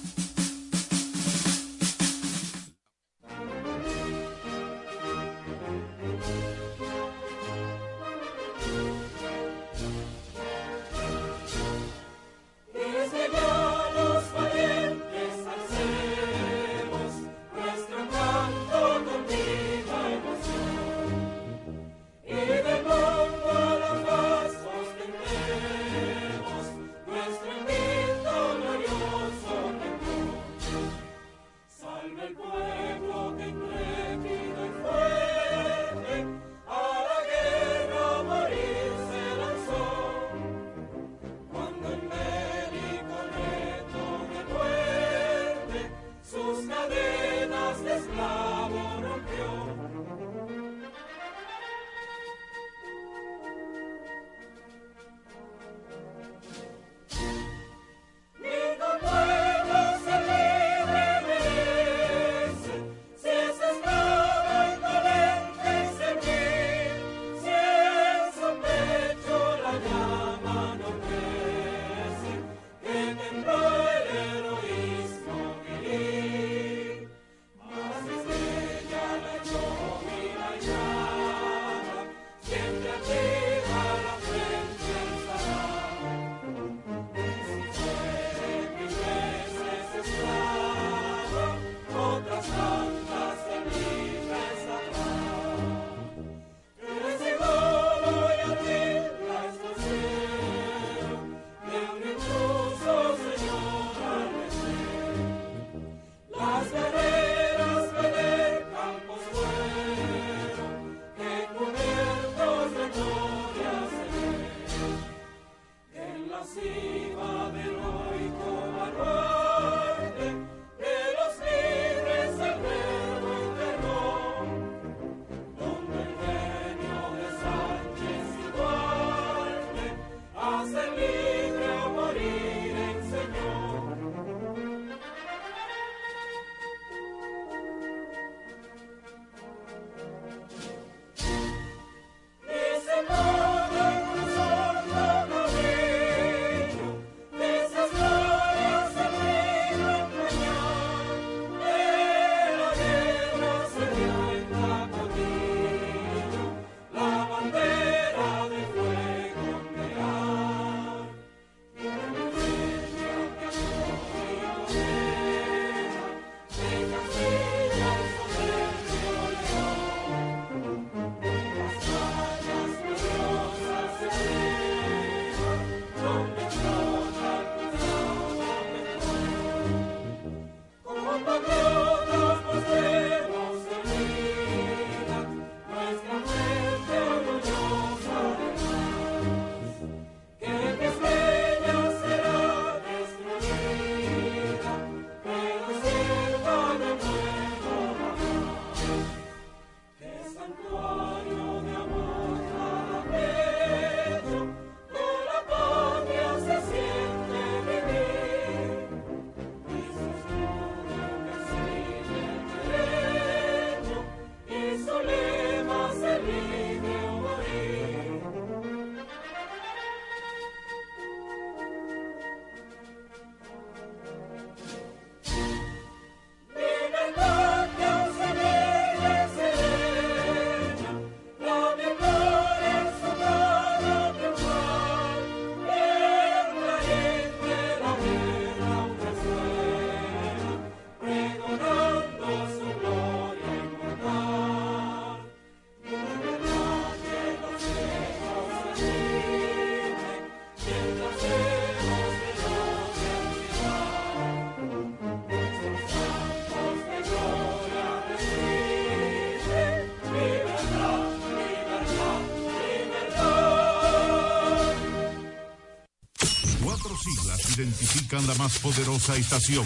La más poderosa estación,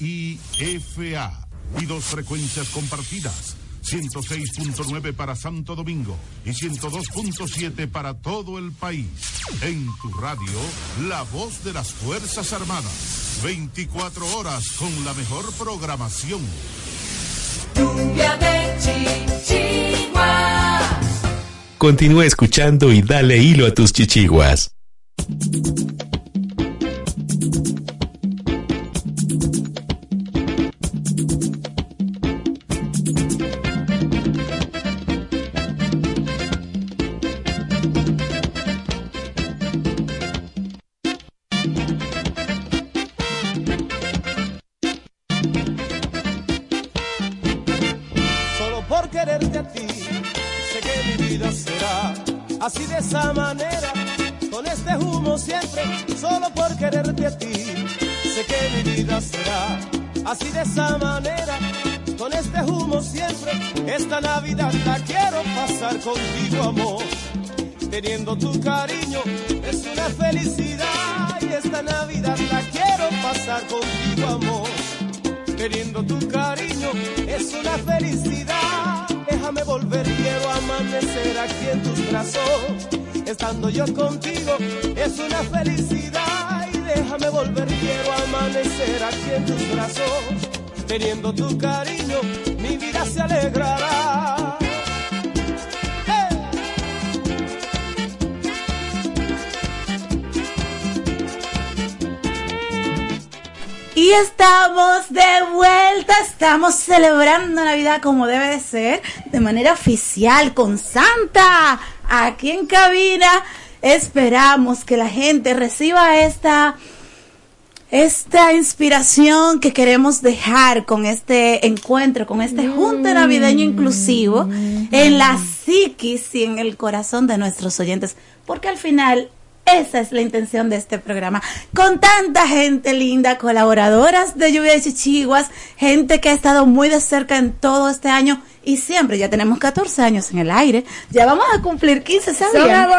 HIFA, y dos frecuencias compartidas. 106.9 para Santo Domingo y 102.7 para todo el país. En tu radio, la voz de las Fuerzas Armadas. 24 horas con la mejor programación. Lluvia de chichiguas. Continúa escuchando y dale hilo a tus chichiguas. Contigo, amor teniendo tu cariño es una felicidad. Déjame volver, quiero amanecer aquí en tus brazos. Estando yo contigo es una felicidad. Y déjame volver, quiero amanecer aquí en tus brazos. Teniendo tu cariño, mi vida se alegrará. Estamos de vuelta, estamos celebrando Navidad como debe de ser, de manera oficial, con Santa, aquí en cabina. Esperamos que la gente reciba esta, esta inspiración que queremos dejar con este encuentro, con este junte navideño inclusivo en la psiquis y en el corazón de nuestros oyentes, porque al final esa es la intención de este programa. Con tanta gente linda, colaboradoras de Lluvia de Chichiguas, gente que ha estado muy de cerca en todo este año y siempre, ya tenemos 14 años en el aire, ya vamos a cumplir 15, ¿sabían?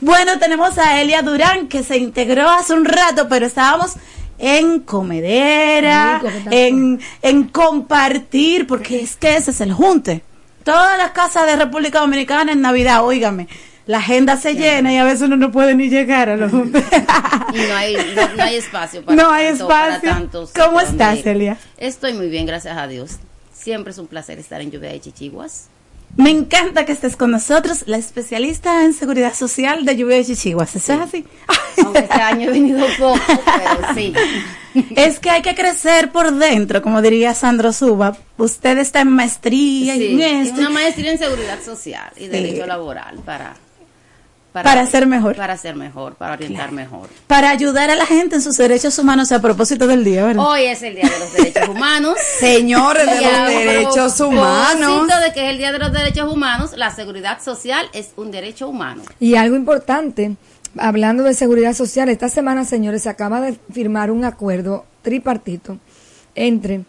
Bueno, tenemos a Elia Durán que se integró hace un rato, pero estábamos en comedera, en, en compartir, porque es que ese es el junte. Todas las casas de República Dominicana en Navidad, óigame, la agenda se llena y a veces uno no puede ni llegar a los. Y no hay, no, no hay espacio para No hay tanto, para espacio. tantos ¿Cómo estás, Elia? Estoy muy bien, gracias a Dios. Siempre es un placer estar en Lluvia de Chichiguas. Me encanta que estés con nosotros, la especialista en seguridad social de Lluvia de Chichiguas. ¿Eso es así? Aunque este año he venido poco, pero sí. Es que hay que crecer por dentro, como diría Sandro Suba. Usted está en maestría y Sí, en es esto. una maestría en seguridad social y Sí. derecho laboral para, Para ser mejor. Para ser mejor, para orientar mejor. Para ayudar a la gente en sus derechos humanos a propósito del día, ¿verdad? Hoy es el Día de los Derechos Humanos. Señores de los derechos humanos. de que es el Día de los Derechos Humanos, la seguridad social es un derecho humano. Y algo importante, hablando de seguridad social, esta semana, señores, se acaba de firmar un acuerdo tripartito entre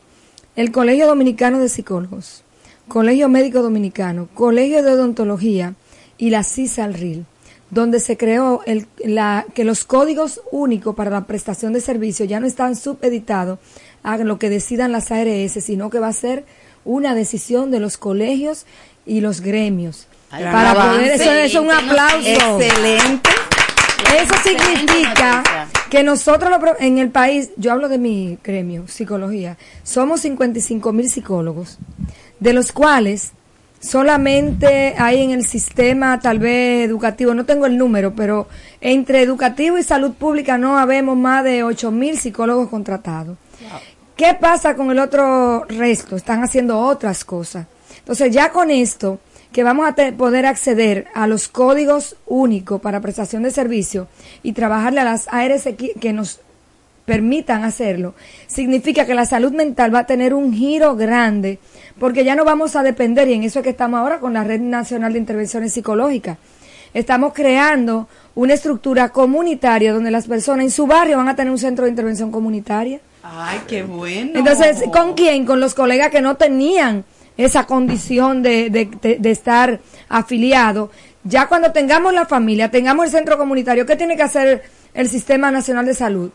el Colegio Dominicano de Psicólogos, Colegio Médico Dominicano, Colegio de Odontología y la CISALRIL, donde se creó el, la, que los códigos únicos para la prestación de servicios ya no están subeditados a lo que decidan las ARS, sino que va a ser una decisión de los colegios y los gremios. Ay, para poder, eso, es un aplauso. Excelente. Eso significa que nosotros lo en el país, yo hablo de mi gremio, psicología, somos 55 mil psicólogos, de los cuales solamente hay en el sistema tal vez educativo, no tengo el número, pero entre educativo y salud pública no habemos más de 8 mil psicólogos contratados. ¿Qué pasa con el otro resto? Están haciendo otras cosas. Entonces ya con esto, que vamos a poder acceder a los códigos únicos para prestación de servicio y trabajarle a las ARS que nos permitan hacerlo, significa que la salud mental va a tener un giro grande, porque ya no vamos a depender, y en eso es que estamos ahora con la Red Nacional de Intervenciones Psicológicas. Estamos creando una estructura comunitaria donde las personas en su barrio van a tener un centro de intervención comunitaria. Ay, qué bueno. Entonces, ¿con quién? Con los colegas que no tenían esa condición de, de, de- de estar afiliado, ya cuando tengamos la familia, tengamos el centro comunitario, ¿qué tiene que hacer el Sistema Nacional de Salud?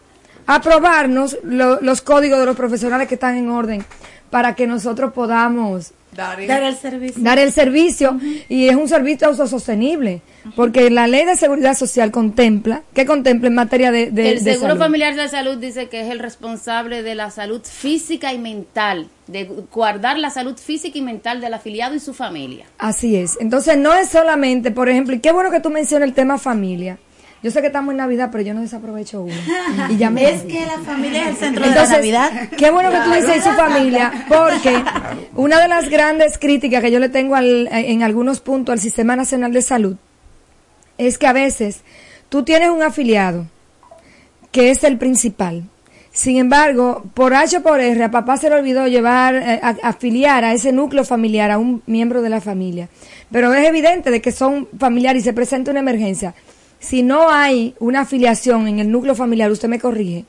Aprobarnos lo- los códigos de los profesionales que están en orden para que nosotros podamos Dar el servicio. dar el servicio y es un servicio autosostenible porque la ley de seguridad social contempla ¿qué contempla en materia de, de- el de Seguro salud? Familiar de Salud dice que es el responsable de la salud física y mental, de guardar la salud física y mental del afiliado y su familia. Así es. Entonces no es solamente, por ejemplo, y qué bueno que tú mencionas el tema familia. Yo sé que estamos en Navidad, pero yo no desaprovecho uno. Y ya me Es que la familia es el centro de la Navidad. Qué bueno que tú dices su familia, porque una de las grandes críticas que yo le tengo al- en algunos puntos al Sistema Nacional de Salud es que a veces tú tienes un afiliado que es el principal. Sin embargo, por H o por R, a papá se le olvidó llevar, eh, a- afiliar a ese núcleo familiar a un miembro de la familia. Pero es evidente de que son familiares y se presenta una emergencia. Si no hay una afiliación en el núcleo familiar, usted me corrige,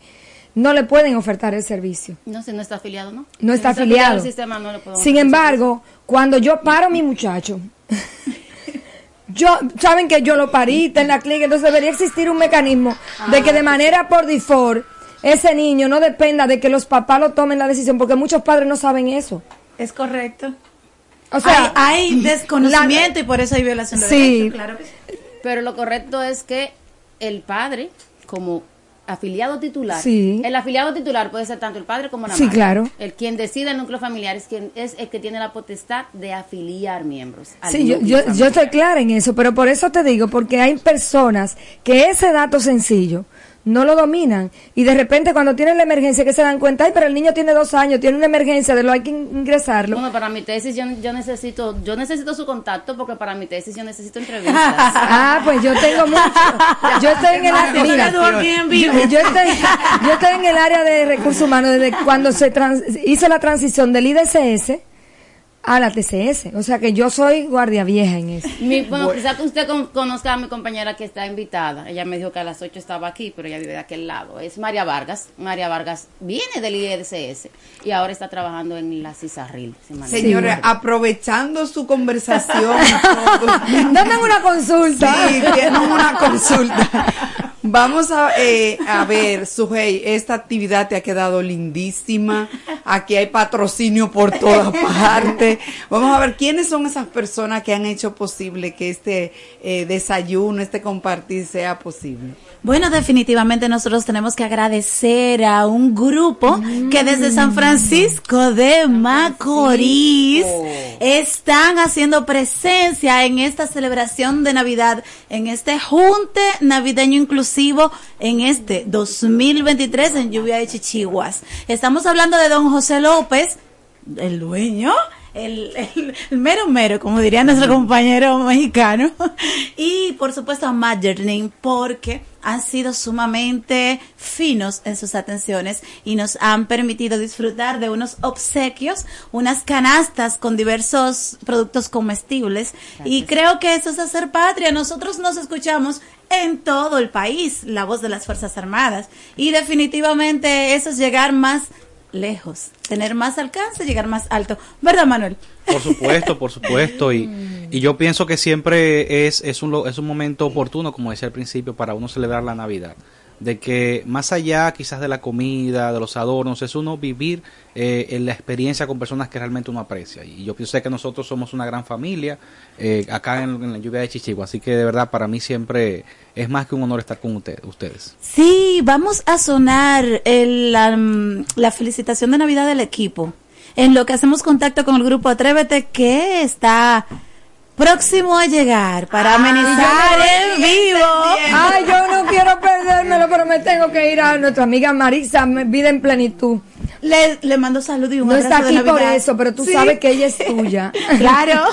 no le pueden ofertar el servicio. No sé, no está afiliado, ¿no? No Si está afiliado. sistema, no le podemos Sin embargo, cuando yo paro a mi muchacho, yo, saben que yo lo parí, está en la clínica, entonces debería existir un mecanismo de que de manera por default ese niño no dependa de que los papás lo tomen la decisión, porque muchos padres no saben eso. Es correcto. O sea, hay, hay desconocimiento y por eso hay violación de Sí. derechos, claro que sí. Pero lo correcto es que el padre, como afiliado titular, Sí. el afiliado titular puede ser tanto el padre como la Sí, madre. claro. El quien decide el núcleo familiar es quien es el que tiene la potestad de afiliar miembros. Sí, yo, yo, yo estoy clara en eso, pero por eso te digo, porque hay personas que ese dato sencillo no lo dominan y de repente cuando tienen la emergencia que se dan cuenta, ay, pero el niño tiene dos años, tiene una emergencia, de lo hay que in- ingresarlo. Bueno, para mi tesis yo, yo necesito yo necesito su contacto porque para mi tesis yo necesito entrevistas. Ah, pues yo tengo mucho. Yo estoy en el área, mira, yo, yo estoy, yo estoy en el área de recursos humanos desde cuando se trans- hizo la transición del IDCS a la TCS. O sea que yo soy guardia vieja en eso. Mi- bueno, quizá que usted con- conozca a mi compañera que está invitada. Ella me dijo que a las 8 estaba aquí, pero ella vive de aquel lado. Es María Vargas. María Vargas viene del IEDCS y ahora está trabajando en la CISARRIL. si recuerdo. aprovechando su conversación. Dame una consulta. Sí, tienen una consulta. Vamos a, eh, a ver, Sujei, esta actividad te ha quedado lindísima. Aquí hay patrocinio por todas partes. Vamos a ver quiénes son esas personas que han hecho posible que este eh, desayuno, este compartir sea posible. Bueno, definitivamente nosotros tenemos que agradecer a un grupo que desde San Francisco de Macorís están haciendo presencia en esta celebración de Navidad, en este junte navideño inclusivo en este 2023 en Lluvia de Chichiguas. Estamos hablando de don José López, el dueño, el, el- el mero mero, como diría nuestro compañero mexicano, y por supuesto a Madeline, porque han sido sumamente finos en sus atenciones y nos han permitido disfrutar de unos obsequios, unas canastas con diversos productos comestibles, y creo que eso es hacer patria. Nosotros nos escuchamos en todo el país, la voz de las Fuerzas Armadas, y definitivamente eso es llegar más lejos, tener más alcance, llegar más alto. ¿Verdad, Manuel? Por supuesto, por supuesto. Y, y yo pienso que siempre es, es, un, es un momento oportuno, como decía al principio, para uno celebrar la Navidad. De que más allá quizás de la comida, de los adornos, es uno vivir eh, en la experiencia con personas que realmente uno aprecia. Y yo pienso que nosotros somos una gran familia eh, acá en, en la lluvia de Chichigua. Así que de verdad para mí siempre es más que un honor estar con usted- ustedes. Sí, vamos a sonar el, la, la felicitación de Navidad del equipo. En lo que hacemos contacto con el grupo Atrévete, que está próximo a llegar para amenizar en vivo. Ay, yo no quiero perdérmelo, pero me tengo que ir a nuestra amiga Marisa, Vida en Plenitud. Le, le mando saludos y un No está abrazo de aquí por Navidad. eso, pero tú Sí. sabes que ella es tuya. Claro.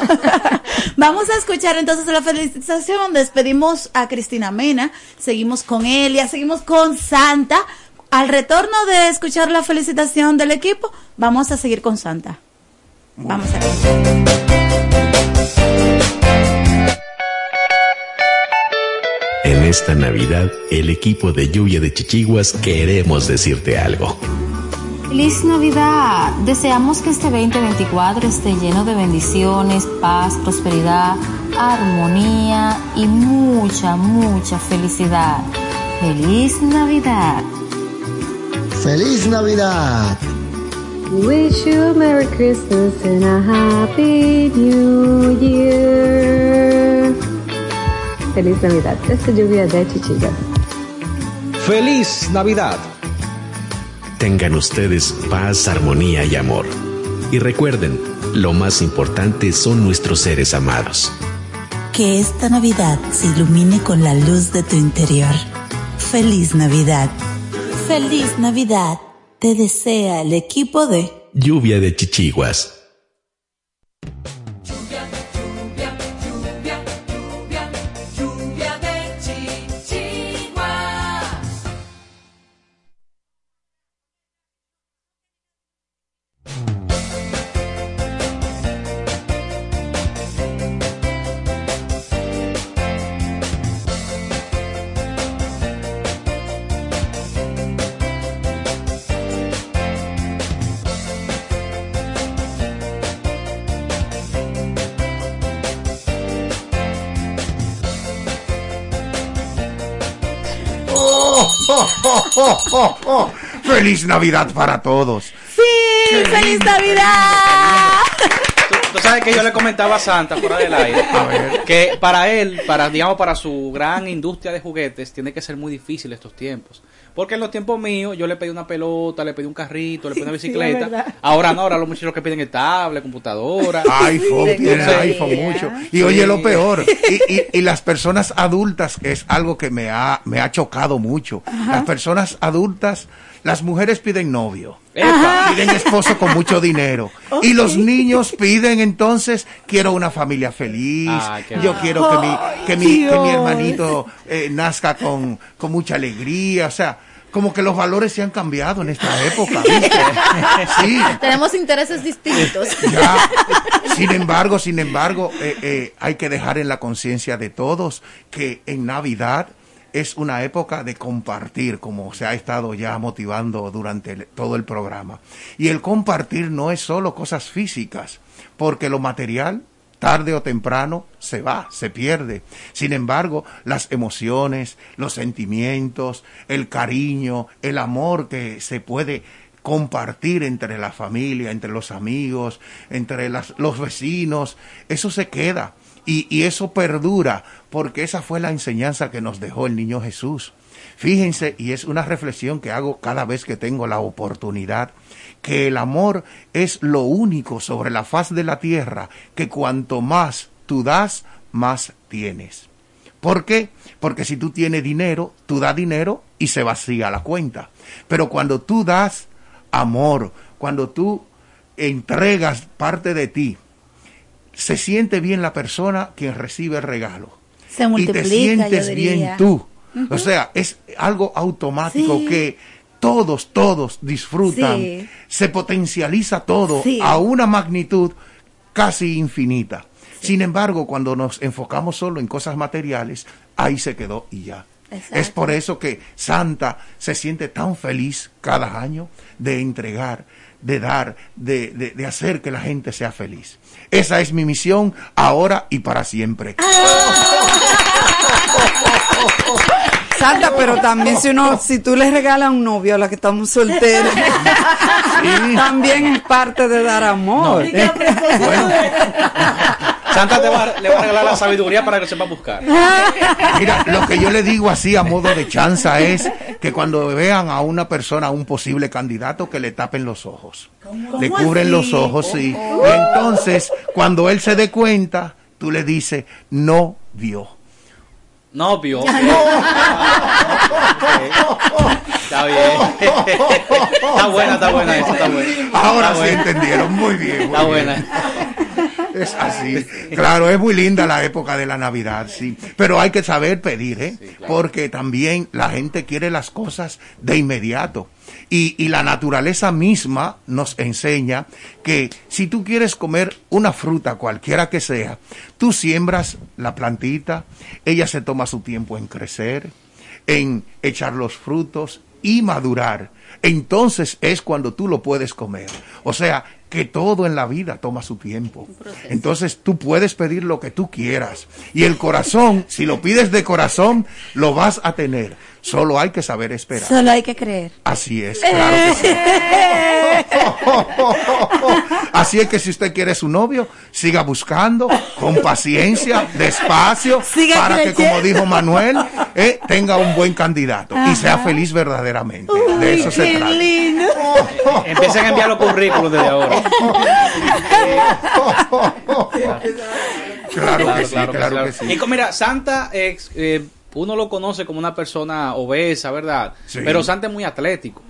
Vamos a escuchar entonces la felicitación. Despedimos a Cristina Mena. Seguimos con Elia, seguimos con Santa. Al retorno de escuchar la felicitación del equipo, vamos a seguir con Santa. Vamos a En esta Navidad, el equipo de Lluvia de Chichiguas queremos decirte algo. Feliz Navidad. Deseamos que este 2024 esté lleno de bendiciones, paz, prosperidad, armonía y mucha, mucha felicidad. ¡Feliz Navidad! ¡Feliz Navidad! Wish you a Merry Christmas and a Happy New Year. Feliz Navidad. Esta lluvia de chichillas. ¡Feliz Navidad! Tengan ustedes paz, armonía y amor. Y recuerden, lo más importante son nuestros seres amados. Que esta Navidad se ilumine con la luz de tu interior. Feliz Navidad. Feliz Navidad. Te desea el equipo de Lluvia de chichiguas. ¡Feliz Navidad para todos! ¡Sí! ¡Feliz Navidad! Tú sabes que yo le comentaba a Santa fuera del aire que para él, para digamos para su gran industria de juguetes, tiene que ser muy difícil estos tiempos. Porque en los tiempos míos yo le pedí una pelota, le pedí un carrito, le pedí una bicicleta. ahora no, ahora los muchachos que piden es tablet, computadora. iPhone, tiene Sí. iPhone mucho. Y oye lo peor, y, y- y las personas adultas, que es algo que me ha, me ha chocado mucho. Las personas adultas, las mujeres piden novio. Epa. Piden esposo con mucho dinero. Y los niños piden entonces, quiero una familia feliz. Ah, yo bien. quiero que mi, que mi, que mi hermanito eh, nazca con, con mucha alegría. O sea, como que los valores se han cambiado en esta época. ¿viste? Sí. Tenemos intereses distintos. Ya. Sin embargo, sin embargo, eh, eh, hay que dejar en la conciencia de todos que en Navidad es una época de compartir, como se ha estado ya motivando durante todo el programa. Y el compartir no es solo cosas físicas, porque lo material tarde o temprano se va, se pierde. Sin embargo, las emociones, los sentimientos, el cariño, el amor que se puede compartir entre la familia, entre los amigos, entre los vecinos, eso se queda y, eso perdura porque esa fue la enseñanza que nos dejó el niño Jesús. Fíjense, y es una reflexión que hago cada vez que tengo la oportunidad, que el amor es lo único sobre la faz de la tierra que cuanto más tú das, más tienes. ¿Por qué? Porque si tú tienes dinero, tú das dinero y se vacía la cuenta. Pero cuando tú das amor, cuando tú entregas parte de ti, se siente bien la persona quien recibe el regalo. Se y multiplica, te sientes bien tú. O sea, es algo automático Sí. que todos, todos disfrutan. Sí. Se potencializa todo Sí. a una magnitud casi infinita. Sin embargo, cuando nos enfocamos solo en cosas materiales, ahí se quedó y ya. Exacto. Es por eso que Santa se siente tan feliz cada año de entregar, de dar, de, de- de hacer que la gente sea feliz. Esa es mi misión ahora y para siempre. Santa, pero también si uno, si tú le regalas un novio a la que estamos solteros, también es parte de dar amor. Santa te va, le va a regalar la sabiduría para que sepa buscar. Mira, lo que yo le digo así a modo de chanza es que cuando vean a una persona, a un posible candidato, que le tapen los ojos. Le ¿Cómo cubren así? los ojos, sí. Oh. Y entonces, cuando él se dé cuenta, tú le dices, no vio. No, vio. Ya Está bien. Está buena, está buena esa, está buena. Ahora Está sí buena. entendieron, muy bien. muy Está bien. buena. Es así. Claro, es muy linda la época de la Navidad, sí. Pero hay que saber pedir, ¿eh? Porque también la gente quiere las cosas de inmediato. Y, y la naturaleza misma nos enseña que si tú quieres comer una fruta, cualquiera que sea, tú siembras la plantita, ella se toma su tiempo en crecer, en echar los frutos y madurar. Entonces es cuando tú lo puedes comer. O sea, que todo en la vida toma su tiempo. Entonces tú puedes pedir lo que tú quieras. Y el corazón, si lo pides de corazón, lo vas a tener. Solo hay que saber esperar. Solo hay que creer. Así es, claro que sí. Así es que si usted quiere su novio, siga buscando con paciencia, despacio, Siga para que, como dijo Manuel, eh, tenga un buen candidato y sea feliz verdaderamente. De eso se trata. Empiecen a enviar los currículos desde ahora. Claro que sí, claro que sí. Y como, mira, Santa, ex- eh, uno lo conoce como una persona obesa, ¿verdad? Sí. Pero Santa es muy atlético.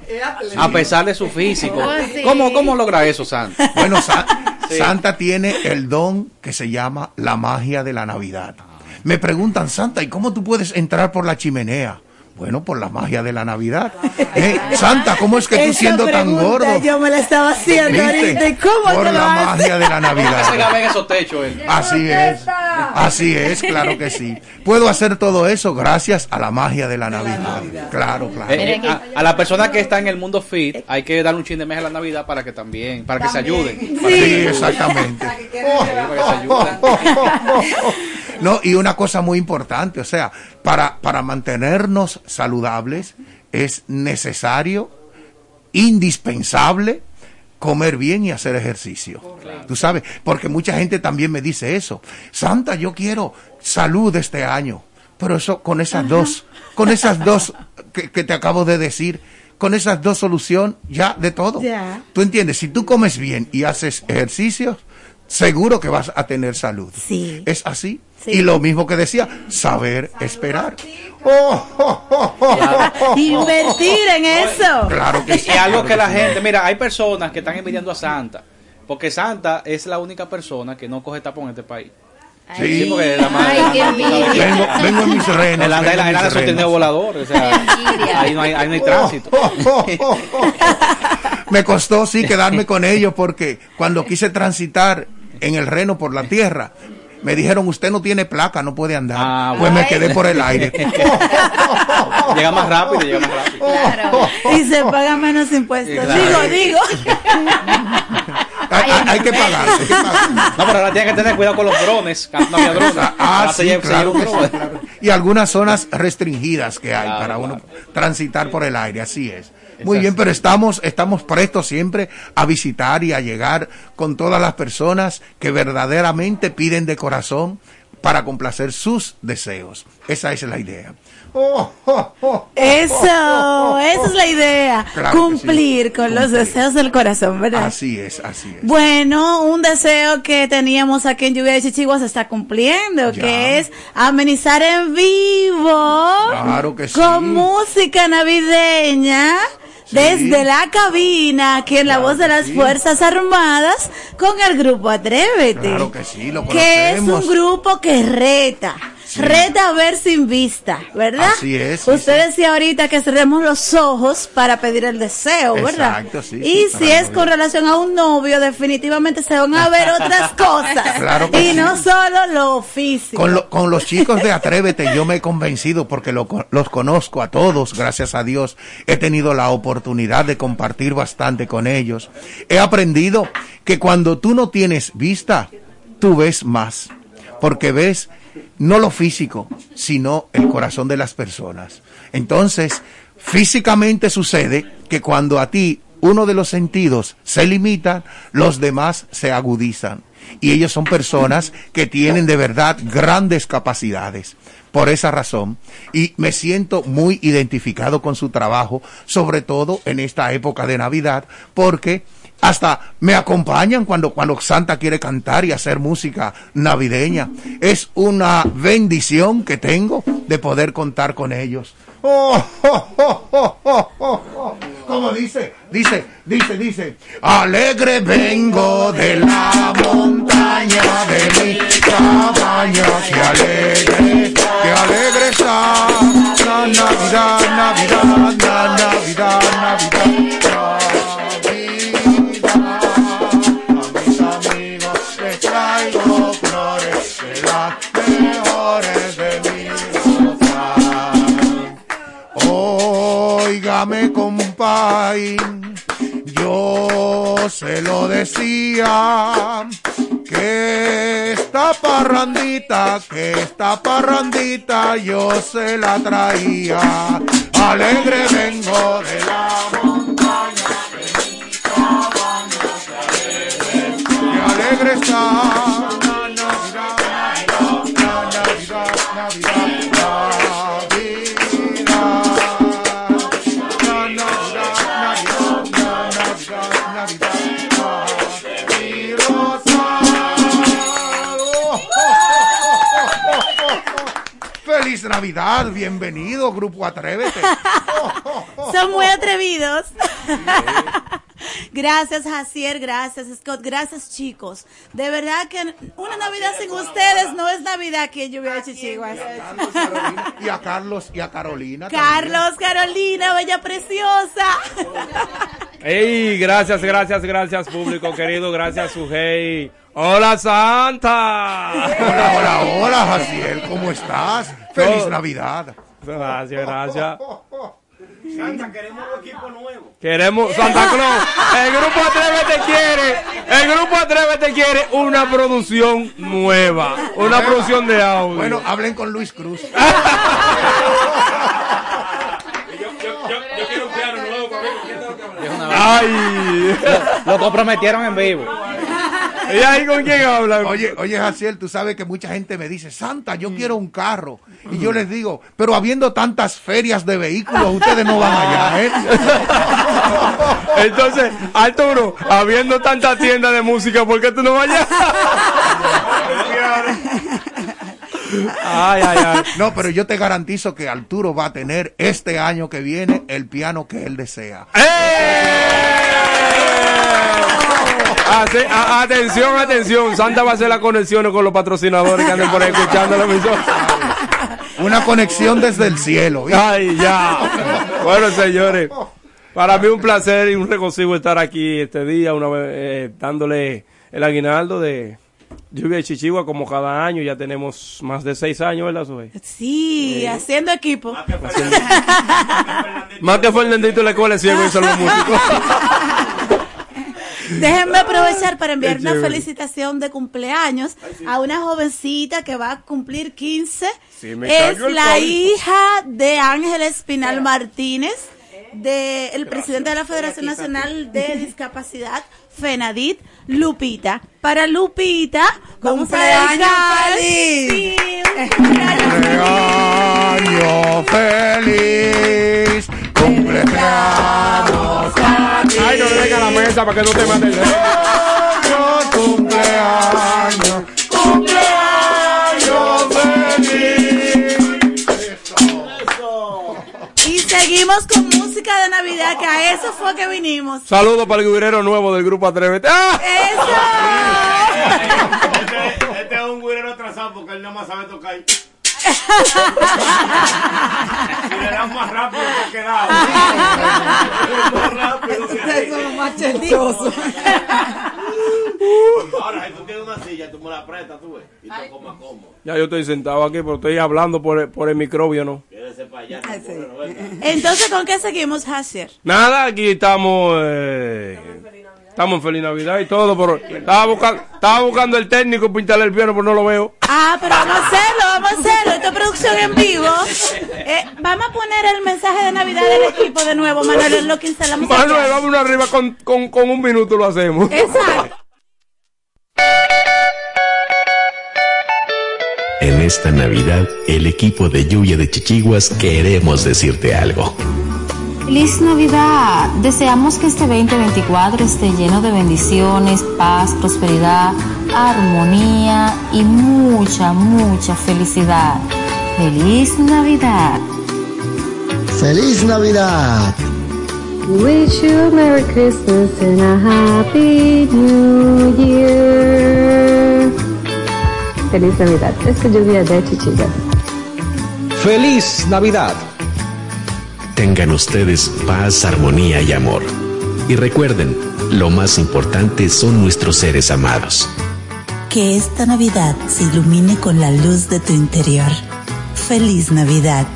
A pesar de su físico. Oh, sí. ¿Cómo, ¿Cómo logra eso, Santa? Bueno, Sa- Santa tiene el don que se llama la magia de la Navidad. Me preguntan, Santa, ¿y cómo tú puedes entrar por la chimenea? Bueno, por la magia de la Navidad. Eh, Santa, ¿cómo es que tú Esa siendo tan gordo? Yo me la estaba haciendo ¿Viste? ahorita. ¿Y cómo Por te lo la magia de la Navidad. gaben esos techos, él. Así es. Así es, claro que sí. Puedo hacer todo eso gracias a la magia de la Navidad. Claro, claro. Eh, eh, a, a la persona que está en el mundo fit hay que darle un chin de mes a la Navidad para que también, para que se ayuden. Sí, exactamente. para que se ayuden. No, y una cosa muy importante, o sea, para, para mantenernos saludables es necesario, indispensable, comer bien y hacer ejercicio. Tú sabes, porque mucha gente también me dice eso. Santa, yo quiero salud este año. Pero eso con esas dos, con esas dos que, que te acabo de decir, con esas dos soluciones ya de todo. Ya. ¿Tú entiendes? Si tú comes bien y haces ejercicios, seguro que vas a tener salud. Sí. Es así. Sí. Y lo mismo que decía, saber esperar. Invertir en eso. Claro que sí. Y algo que la sí. gente, mira, hay personas que están envidiando a Santa, porque Santa es la única persona que no coge tapón en este país. Sí. porque la madre- Ay, qué envidia. Vengo, vengo en mis renos. Él anda, en anda renos. voladores, o sea, ahí no hay, ahí no hay tránsito. Me costó sí quedarme con ellos porque cuando quise transitar en el reno por la tierra, me dijeron usted no tiene placa, no puede andar. Ah, pues me quedé por el aire. llega más rápido, llega más rápido. Y se paga menos impuestos. Claro. Digo, digo. hay, hay- hay que pagar. hay que pagar. No, pero ahora tiene que tener cuidado con los drones, no había. Ah, sí, se claro sí, claro. Y algunas zonas restringidas que hay Claro, para claro. uno transitar por el aire, así es. Muy bien, pero estamos, estamos prestos siempre a visitar y a llegar con todas las personas que verdaderamente piden de corazón para complacer sus deseos. Esa es la idea. Eso, esa es la idea. Claro Cumplir con los deseos del corazón, ¿verdad? Así es, así es. Bueno, un deseo que teníamos aquí en Lluvia de Chichigua se está cumpliendo, Ya. que es amenizar en vivo Claro que sí. con música navideña. Desde la cabina, aquí en la voz de las Fuerzas Armadas, con el grupo Atrévete. Claro que sí, lo que es un grupo que reta. Reta a ver sin vista, ¿verdad? Así es, sí, Usted decía ahorita que cerremos los ojos para pedir el deseo, ¿verdad? Exacto, sí, y sí, si es con relación a un novio, definitivamente se van a ver otras cosas. Claro que y sí. no solo lo físico. Con, lo- con los chicos de Atrévete yo me he convencido porque lo los conozco a todos, gracias a Dios. He tenido la oportunidad de compartir bastante con ellos. He aprendido que cuando tú no tienes vista, tú ves más. Porque ves no lo físico, sino el corazón de las personas. Entonces, físicamente sucede que cuando a ti uno de los sentidos se limita, los demás se agudizan. Y ellos son personas que tienen de verdad grandes capacidades. Por esa razón, y me siento muy identificado con su trabajo, sobre todo en esta época de Navidad, porque hasta me acompañan cuando, cuando Santa quiere cantar y hacer música navideña. Es una bendición que tengo de poder contar con ellos. Oh, oh, oh, oh, oh, oh, oh. Como dice, dice, dice, dice, alegre vengo de la montaña de mi cabaña, que alegre, que alegre está la Navidad, Navidad, la Navidad, Navidad. Óigame, compay, yo se lo decía. Que esta parrandita, que esta parrandita yo se la traía. Alegre vengo de la montaña, que alegre está. Navidad, bienvenido, Grupo Atrévete. Son muy atrevidos. Gracias, Jacier. Gracias, Scott. Gracias, chicos. De verdad que una Navidad sin ustedes no es Navidad aquí en Lluvia de Chichiguas. Y a Carlos y a Carolina. Carlos, Carolina, bella preciosa. Ey, gracias, gracias, gracias, público querido. Gracias, Sujei. Hola, Santa. Hola, hola, hola, Jaciel, ¿cómo estás? Feliz Navidad. Gracias, gracias. Santa, queremos un equipo nuevo. Queremos Santa Claus. El grupo Atrévete quiere, el grupo Atrévete quiere una producción nueva, una producción de audio. Bueno, hablen con Luis Cruz. Yo, yo quiero un piano nuevo para mí. Ay, Lo comprometieron en vivo. ¿Y ahí con quién hablan? Oye, oye, Jaciel, tú sabes que mucha gente me dice, Santa, yo quiero un carro. Y yo les digo, pero habiendo tantas ferias de vehículos, ustedes no van allá, ¿eh? Entonces, Arturo, habiendo tanta tienda de música, ¿por qué tú no vayas? Ay, ay, ay. No, pero yo te garantizo que Arturo va a tener este año que viene el piano que él desea. Hace- a- atención, atención. Santa va a hacer las conexiones con los patrocinadores que anden por ahí escuchando la emisora. Una conexión desde el cielo. ¿viste? Ay, ya. Bueno, señores, para mí un placer y un regocijo estar aquí este día, una vez eh, dándole el aguinaldo de Lluvia de Chichigua como cada año. Ya tenemos más de seis años, ¿verdad, Zoe? Sí, haciendo equipo. Más que Fernandito en la escuela de ciego y solo músico. Déjenme aprovechar para enviar una felicitación de cumpleaños a una jovencita que va a cumplir 15. Sí, me es la hija de Ángel Espinal Martínez, del presidente de la Federación Nacional de Discapacidad, FENADIT, Lupita. Para Lupita, vamos ¡Cumpleaños feliz! Sí, un cumpleaños Cumpleaños cumpleaños Ay, no le dejes la mesa para que no te mate el dedo. cumpleaños, cumpleaños feliz. Y seguimos con música de Navidad, que a eso fue que vinimos. Saludos para el guirero nuevo del grupo Atrévete. ¡Ah! Este, este es un güirero atrasado porque él no más sabe tocar. Si le das más rápido te quedado. más rápido que Ustedes son los más chistosos. Ahora, si tú tienes una silla, tú me la prestas, tú ves. Y te comas cómodo. Ya yo estoy sentado aquí, pero estoy hablando por el, por el microbio, ¿no? Quédese para allá. Ah, no venga. Entonces, ¿con qué seguimos, Hasier? Nada, aquí estamos. eh, estamos en Feliz Navidad y todo, pero estaba buscando, estaba buscando el técnico para instalar el piano, pero no lo veo. Ah, pero vamos a hacerlo, vamos a hacerlo. Esta es producción en vivo. Eh, vamos a poner el mensaje de Navidad del equipo de nuevo, Manuel, es lo que instalamos. Manuel, vámonos arriba con, con, con un minuto lo hacemos. Exacto. En esta Navidad, el equipo de Lluvia de Chichiguas queremos decirte algo. Feliz Navidad. Deseamos que este 2024 esté lleno de bendiciones, paz, prosperidad, armonía y mucha, mucha felicidad. Feliz Navidad. Feliz Navidad. Wish you a Merry Christmas and a Happy New Year. Feliz Navidad. Esta lluvia de chichillas. Feliz Navidad. Tengan ustedes paz, armonía y amor. Y recuerden, lo más importante son nuestros seres amados. Que esta Navidad se ilumine con la luz de tu interior. Feliz Navidad.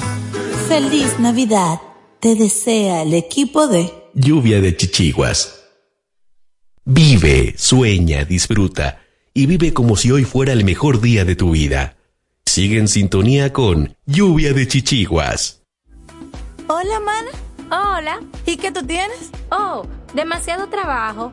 Feliz Navidad. Te desea el equipo de Lluvia de Chichiguas. Vive, sueña, disfruta y vive como si hoy fuera el mejor día de tu vida. Sigue en sintonía con Lluvia de Chichiguas. Hola, mana. Hola. ¿Y qué tú tienes? Oh, demasiado trabajo,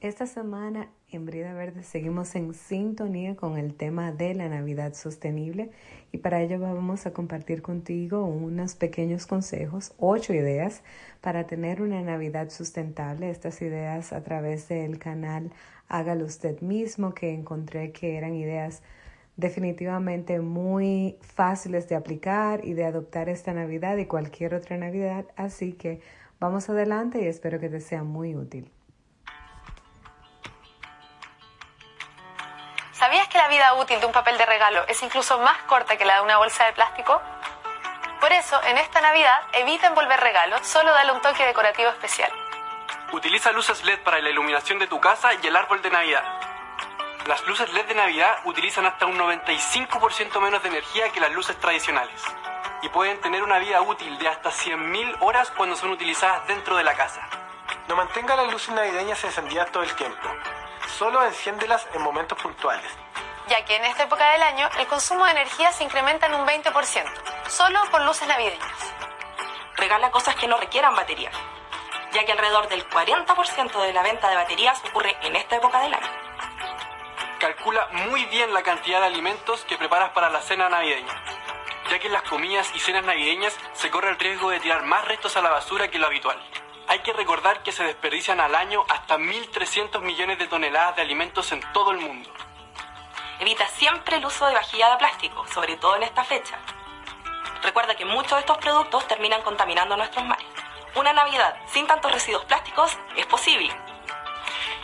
Esta semana en Brida Verde seguimos en sintonía con el tema de la Navidad sostenible y para ello vamos a compartir contigo unos pequeños consejos, ocho ideas para tener una Navidad sustentable. Estas ideas a través del canal Hágalo usted mismo que encontré que eran ideas definitivamente muy fáciles de aplicar y de adoptar esta Navidad y cualquier otra Navidad. Así que vamos adelante y espero que te sea muy útil. ¿Sabías que la vida útil de un papel de regalo es incluso más corta que la de una bolsa de plástico? Por eso, en esta Navidad, evita envolver regalos, solo dale un toque decorativo especial. Utiliza luces LED para la iluminación de tu casa y el árbol de Navidad. Las luces LED de Navidad utilizan hasta un 95% menos de energía que las luces tradicionales y pueden tener una vida útil de hasta 100.000 horas cuando son utilizadas dentro de la casa. No mantenga las luces navideñas encendidas todo el tiempo. Solo enciéndelas en momentos puntuales. Ya que en esta época del año el consumo de energía se incrementa en un 20%, solo por luces navideñas. Regala cosas que no requieran batería, ya que alrededor del 40% de la venta de baterías ocurre en esta época del año. calcula muy bien la cantidad de alimentos que preparas para la cena navideña, ya que en las comidas y cenas navideñas se corre el riesgo de tirar más restos a la basura que lo habitual. Hay que recordar que se desperdician al año hasta 1.300 millones de toneladas de alimentos en todo el mundo. Evita siempre el uso de vajilla de plástico, sobre todo en esta fecha. Recuerda que muchos de estos productos terminan contaminando nuestros mares. Una Navidad sin tantos residuos plásticos es posible.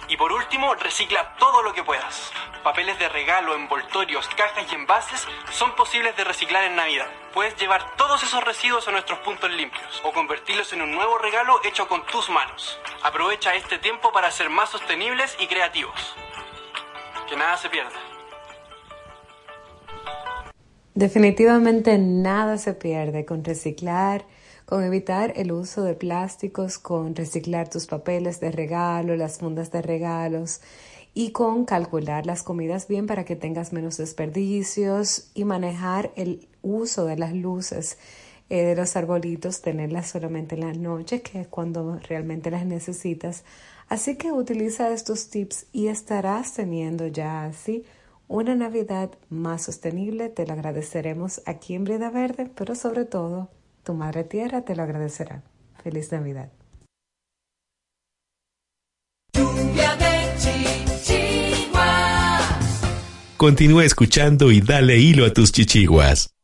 Y por último, recicla todo lo que puedas. Papeles de regalo, envoltorios, cajas y envases son posibles de reciclar en Navidad. Puedes llevar todos esos residuos a nuestros puntos limpios o convertirlos en un nuevo regalo hecho con tus manos. Aprovecha este tiempo para ser más sostenibles y creativos. Que nada se pierda. Definitivamente nada se pierde con reciclar, con evitar el uso de plásticos, con reciclar tus papeles de regalo, las fundas de regalos y con calcular las comidas bien para que tengas menos desperdicios y manejar el uso de las luces eh, de los arbolitos, tenerlas solamente en la noche, que es cuando realmente las necesitas. Así que utiliza estos tips y estarás teniendo ya así una Navidad más sostenible. Te lo agradeceremos aquí en Brida Verde, pero sobre todo tu Madre Tierra te lo agradecerá. Feliz Navidad. Continúa escuchando y dale hilo a tus chichiguas.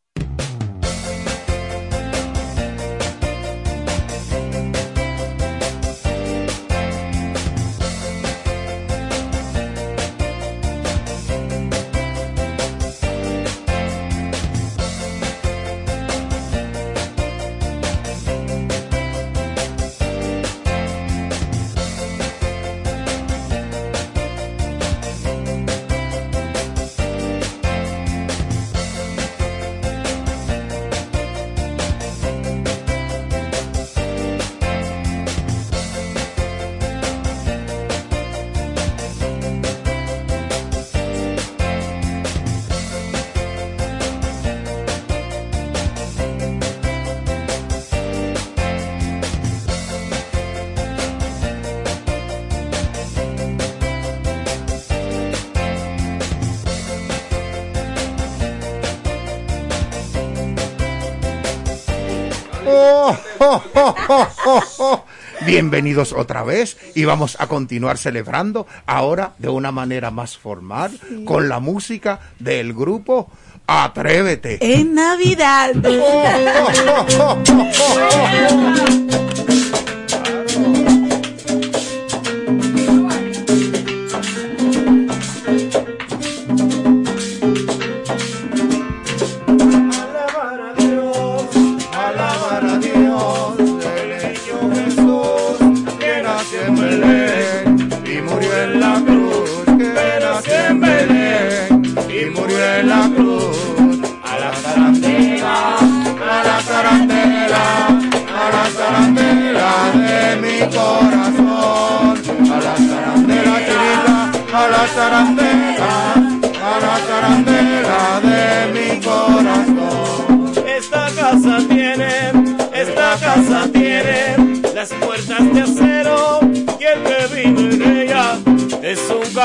Otra vez y vamos a continuar celebrando ahora de una manera más formal con la música del grupo Atrévete. En Navidad.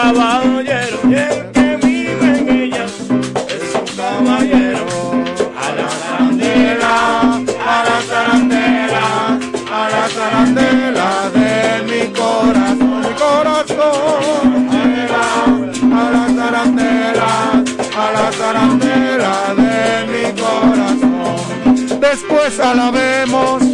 caballero y el que vive en ella es un caballero. A la zarandela, a la zarandela, a la zarandela de mi corazón, mi corazón. A la zarandela, a la zarandela de mi corazón. Después alabemos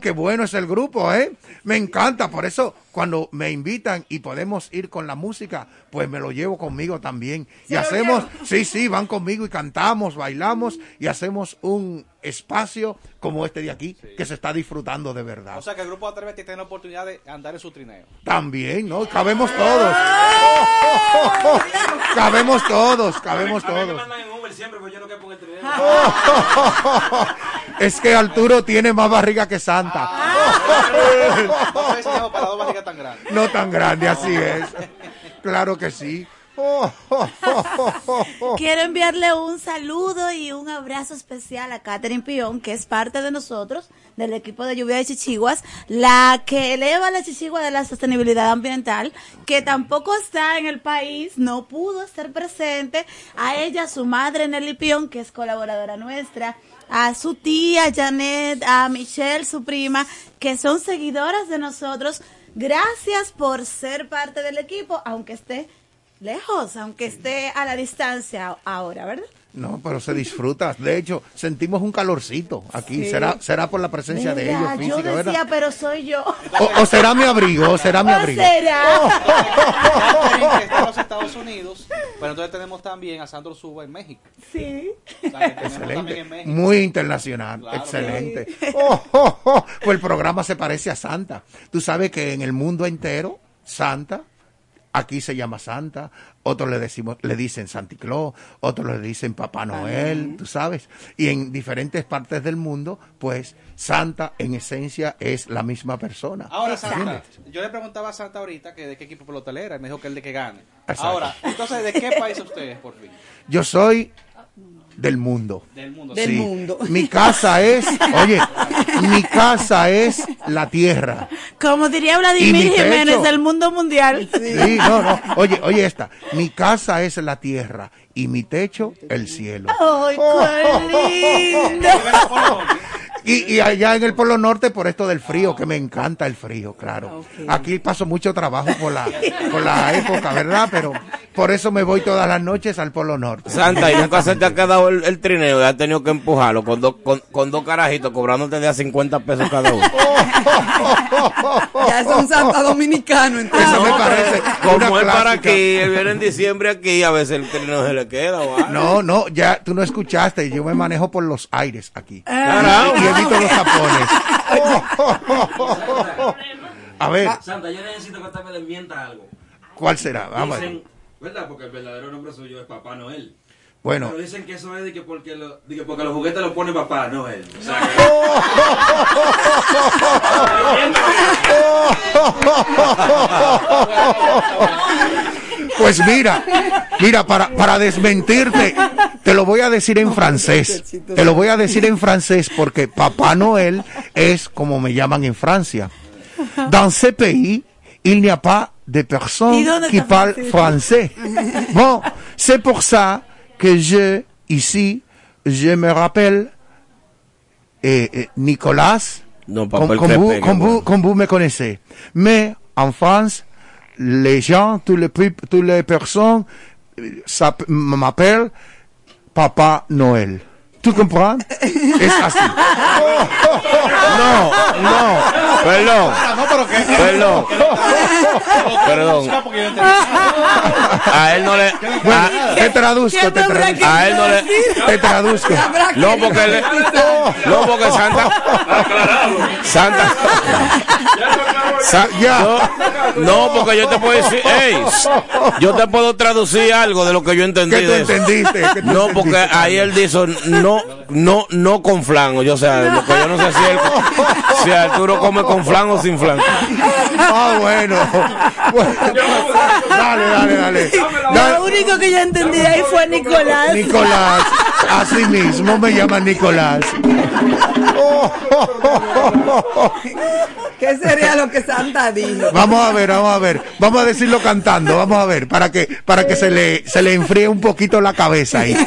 Qué bueno es el grupo, ¿eh? Me encanta, por eso cuando me invitan y podemos ir con la música, pues me lo llevo conmigo también. Y hacemos, sí, sí, van conmigo y cantamos, bailamos y hacemos un espacio como este de aquí que se está disfrutando de verdad. O sea que el grupo Atrévete tiene la oportunidad de andar en su trineo. También, ¿no? Cabemos todos. Cabemos todos, cabemos todos. Es que Arturo tiene más barriga que Santa. No tan grande, así es. Claro que sí. Quiero enviarle un saludo y un abrazo especial a Catherine Pion, que es parte de nosotros, del equipo de lluvia de Chichiguas, la que eleva la Chichigua de la sostenibilidad ambiental, que tampoco está en el país, no pudo estar presente, a ella, su madre Nelly Pion, que es colaboradora nuestra, a su tía Janet, a Michelle, su prima, que son seguidoras de nosotros. Gracias por ser parte del equipo, aunque esté lejos, aunque esté a la distancia ahora, ¿verdad? No, pero se disfruta. De hecho, sentimos un calorcito aquí. Sí. Será será por la presencia de ellos física, yo decía, ¿verdad? pero soy yo. O, o será mi abrigo, o será mi ¿O abrigo. será? Que está en los Estados Unidos, pero entonces tenemos también a Sandro Suba en México. Sí. O sea, Excelente. en México. Muy internacional. Claro, Excelente. Oh, oh, oh. Pues el programa se parece a Santa. Tú sabes que en el mundo entero, Santa, aquí se llama Santa, otros le decimos, le dicen Santa Claus, otros le dicen Papá Noel, tú sabes. Y en diferentes partes del mundo, pues Santa en esencia es la misma persona. Ahora, Santa, ¿Entiendes? yo le preguntaba a Santa ahorita que de qué equipo pelotera era, y me dijo que el de que gane. Exacto. Ahora, entonces, ¿de qué país usted es, por fin? Yo soy del mundo. Del mundo. Del Sí. mundo. Mi casa es, oye, mi casa es la tierra. Como diría Vladimir. Jiménez del mundo mundial. Sí, no, no. Oye, oye esta. Mi casa es la tierra y mi techo el cielo. ¡Ay, qué lindo! Y, y allá en el Polo Norte por esto del frío, que me encanta el frío, claro. Aquí paso mucho trabajo por la, por la época, ¿verdad? Pero por eso me voy todas las noches al Polo Norte. Santa, y nunca se te ha quedado el, el trineo y has tenido que empujarlo con, dos con, con dos carajitos cobrándote de a 50 pesos cada uno. Ya es un Santa Dominicano, entonces. Eso me parece Como es para aquí, él viene en diciembre aquí, a veces el trineo se le queda. o algo. No, no, ya tú no escuchaste, yo me manejo por los aires aquí. Y evito los tapones. A ver, Santa, yo necesito que usted me desmienta algo. ¿cuál será? Vamos a ver. Dicen, ¿verdad? Porque el verdadero nombre suyo es Papá Noel. Bueno. Pero dicen que eso es de que porque, lo, de que porque los juguetes los pone Papá Noel. O sea, Pues mira, mira, para, para desmentirte, te lo voy a decir en francés. Te lo voy a decir en francés porque Papá Noel es como me llaman en Francia. Dans ce pays, il n'y a pas de ¿Y personnes qui parlent français. Bon, c'est pour ça que je, ici, je me rappelle eh, eh, Nicolas, comme vous me connaissez. Mais en France, les gens, tous les, toutes les personnes m'appellent Papa Noël. Tu comprends? Es así. No, no, perdón. Perdón. Perdón. A él no le. Bueno, te traduzco, te traduzco. A él no le. Te traduzco. No, porque le- No, porque Santa. Santa. Sa- yo- no, porque yo te puedo decir, hey, yo te puedo traducir algo de lo que yo entendí. ¿Qué tú entendiste? ¿Qué tú No, porque entendiste? ahí él dice, no, no, no con flan. Yo, o sea, lo que yo no sé si, él, si Arturo come con flan o sin flan. Ah, bueno. Bueno, Dale, dale, dale. Dale. Lo único que yo entendí ahí fue Nicolás. Nicolás, así mismo me llaman Nicolás. ¿Qué sería lo que Santa dijo? Vamos a ver, vamos a ver. Vamos a decirlo cantando, vamos a ver, para que, para que se le, se le enfríe un poquito la cabeza ahí.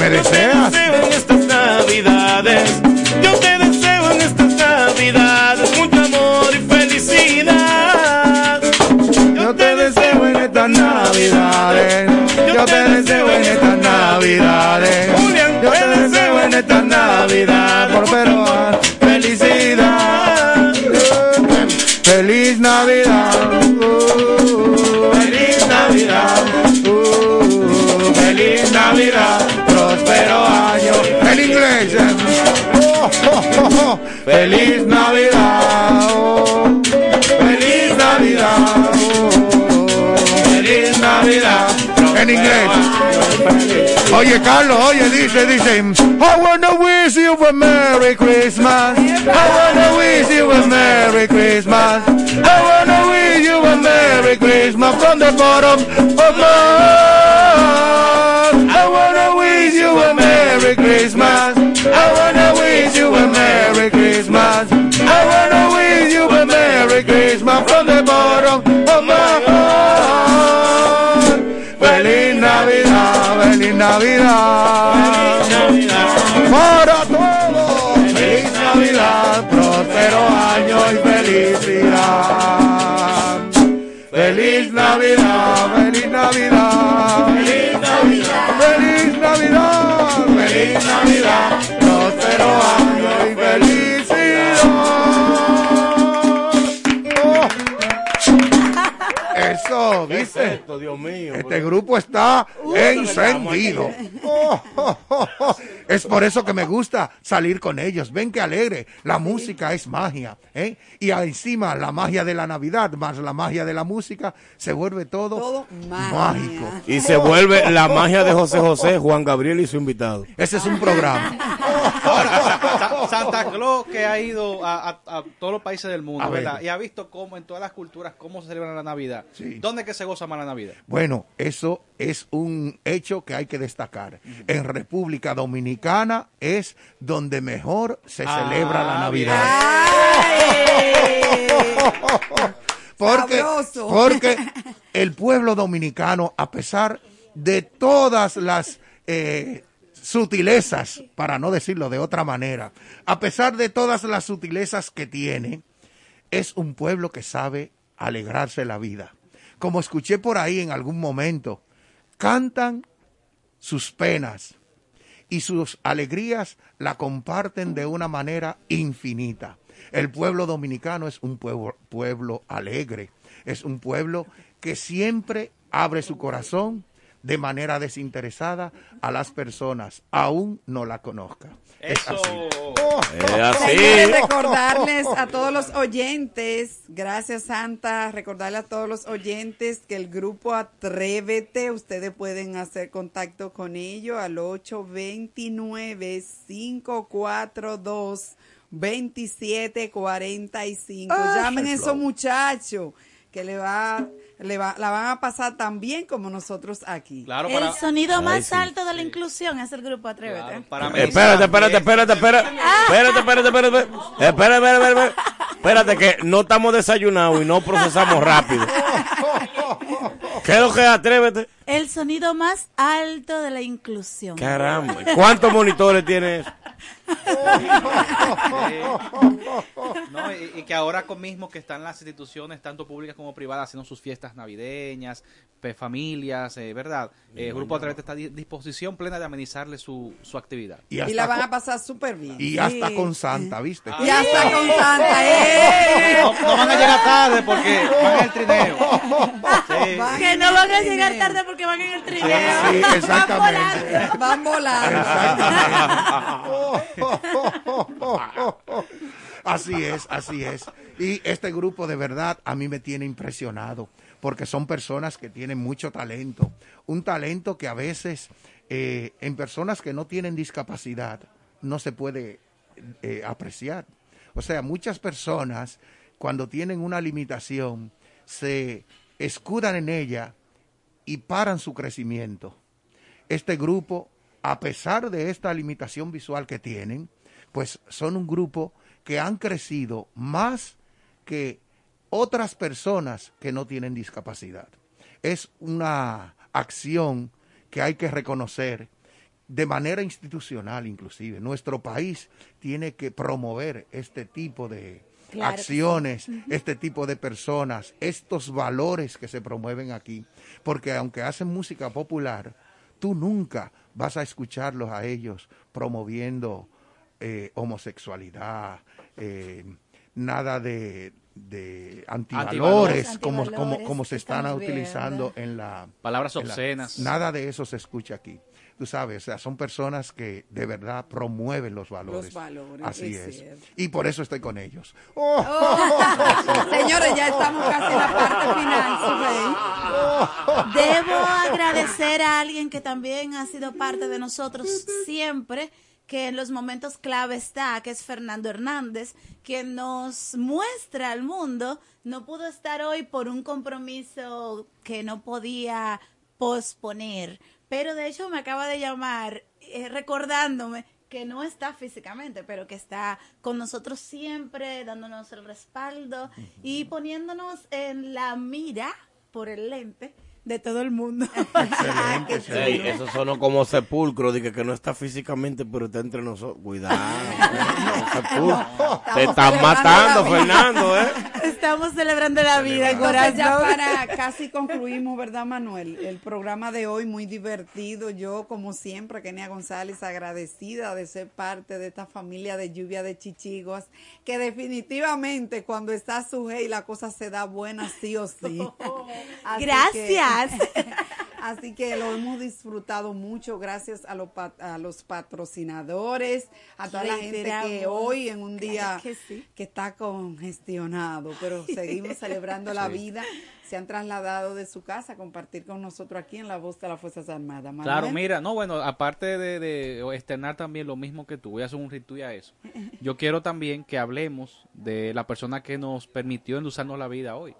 me deseas. Yo te deseo en estas navidades. Yo te deseo en estas navidades mucho amor y felicidad. Yo, te deseo en estas navidades. Yo te deseo en estas navidades. Julián, Yo te deseo en estas navidades. Por pero felicidad. Feliz Navidad. Feliz Navidad. Feliz Navidad. oh. Feliz Navidad. En inglés. Oye, Carlos, oye, dice, dice, I wanna wish you a Merry Christmas. I wanna wish you a Merry Christmas. I wanna wish you a Merry Christmas from the bottom of my Navidad, Dios mío. Este grupo está encendido. Oh, oh, oh, oh. Es por eso que me gusta salir con ellos. Ven que alegre. La música es magia. ¿eh? Y encima la magia de la Navidad más la magia de la música se vuelve todo, mágico. Y se vuelve la magia de José José, Juan Gabriel y su invitado. Ese es un programa. Sa- Santa Claus que ha ido a, a- a todos los países del mundo. ¿verdad? Y ha visto cómo en todas las culturas cómo se celebra la Navidad. ¿Dónde es que se goza más la Navidad? Bueno, eso es un hecho que hay que destacar. En República Dominicana es donde mejor se Ah, celebra la Navidad. Porque, Sabroso. porque el pueblo dominicano, a pesar de todas las eh, sutilezas, para no decirlo de otra manera, a pesar de todas las sutilezas que tiene, es un pueblo que sabe alegrarse la vida. Como escuché por ahí en algún momento, cantan sus penas y sus alegrías la comparten de una manera infinita. El pueblo dominicano es un pueblo, alegre, es un pueblo que siempre abre su corazón de manera desinteresada a las personas, aún no la conozca. Es así. Es Señores, así. recordarles a todos los oyentes, gracias Santa, recordarle a todos los oyentes que el grupo Atrévete, ustedes pueden hacer contacto con ellos al 829-542-2745. Ah, Llamen a esos muchachos que le va, le va, la van a pasar tan bien como nosotros aquí. El sonido Ay, más sí. alto de la inclusión es el grupo Atrévete. Eh, Espérate, espérate, espérate, espérate. Espérate, espérate, espérate. Espérate, espérate, espérate, espérate. Espérate, que no estamos desayunados y no procesamos rápido. ¿Qué es lo que es? Atrévete? El sonido más alto de la inclusión. Caramba. ¿Cuántos monitores tiene eso? No, y, y que ahora con mismo que están las instituciones, tanto públicas como privadas, haciendo sus fiestas navideñas, pe- familias, eh, ¿verdad? Eh, el Grupo Atrévete está a di- disposición plena de amenizarle su, su actividad. Y Y, la van a pasar súper bien. Y hasta Sí. con Santa, ¿viste? Y hasta con Santa, ¡eh! No, no van a llegar tarde porque van en el trineo. Que no van a llegar tarde porque van en el trineo. Sí, exactamente. Van volando. Así es, así es. Y este grupo de verdad a mí me tiene impresionado porque son personas que tienen mucho talento. Un talento que a veces eh, en personas que no tienen discapacidad no se puede eh, apreciar. O sea, muchas personas cuando tienen una limitación se escudan en ella y paran su crecimiento. Este grupo, a pesar de esta limitación visual que tienen, pues son un grupo que han crecido más que otras personas que no tienen discapacidad. Es una acción que hay que reconocer de manera institucional inclusive. Nuestro país tiene que promover este tipo de Claro acciones, este tipo de personas, estos valores que se promueven aquí, porque aunque hacen música popular, tú nunca vas a escucharlos a ellos promoviendo eh, homosexualidad, eh, nada de, de antivalores, Antivalores. como, como, como se están utilizando en la... Palabras en la- obscenas. nada de eso se escucha aquí. Tú sabes, o sea, son personas que de verdad promueven los valores. Los valores, Así es es. Y por eso estoy con ellos. Oh. Señores, ya estamos casi en la parte final. Debo agradecer a alguien que también ha sido parte de nosotros siempre, que en los momentos clave está, que es Fernando Hernández, quien nos muestra al mundo. No pudo estar hoy por un compromiso que no podía posponer, pero de hecho me acaba de llamar eh, recordándome que no está físicamente, pero que está con nosotros siempre, dándonos el respaldo y poniéndonos en la mira por el lente de todo el mundo. Chulo. Ey, eso sonó como sepulcro, dije que no está físicamente, pero está entre nosotros. Cuidado. sepulcro. Te están matando. Fernando, ¿eh? Estamos celebrando la vida, Entonces ya corazón. para casi concluimos, ¿verdad, Manuel? El programa de hoy muy divertido. Yo, como siempre, Kenia González, agradecida de ser parte de esta familia de lluvia de chichigos, que definitivamente cuando está Sujei la cosa se da buena sí o sí. Así Gracias. que- así que lo hemos disfrutado mucho gracias a, los pa- a los patrocinadores, a toda la gente que hoy en un día Que sí. que está congestionado, pero seguimos celebrando la vida. Se han trasladado de su casa a compartir con nosotros aquí en la voz de las Fuerzas Armadas. Manuel. Claro, mira, no, bueno, aparte de, de externar también lo mismo que tú, voy a hacer un ritual a eso. Yo quiero también que hablemos de la persona que nos permitió endulzarnos la vida hoy.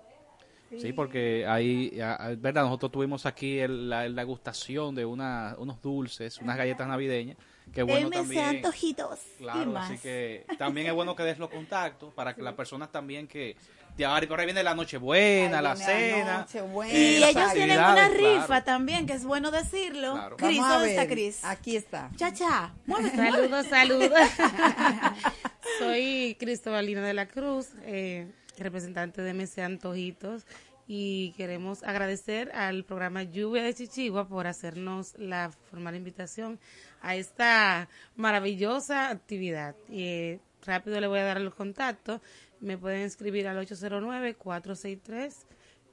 Sí, porque ahí, verdad, nosotros tuvimos aquí el- la, la gustación de una, unos dulces, unas galletas navideñas, que bueno MC también. Antojitos y Claro, más. así que también es bueno que des los contactos para que las personas también que de ahora y por ahí viene la Nochebuena, Ahí la cena. Eh, Y ellos tienen una rifa claro. también, que es bueno decirlo. Claro. Cris, ¿dónde está. Cris? Aquí está. Chacha, Saludos, saludos. Soy Cristobalina de la Cruz, eh, representante de MC Antojitos, y queremos agradecer al programa Lluvia de Chichigua por hacernos la formal invitación a esta maravillosa actividad. Eh, rápido le voy a dar los contactos. Me pueden escribir al 809-463.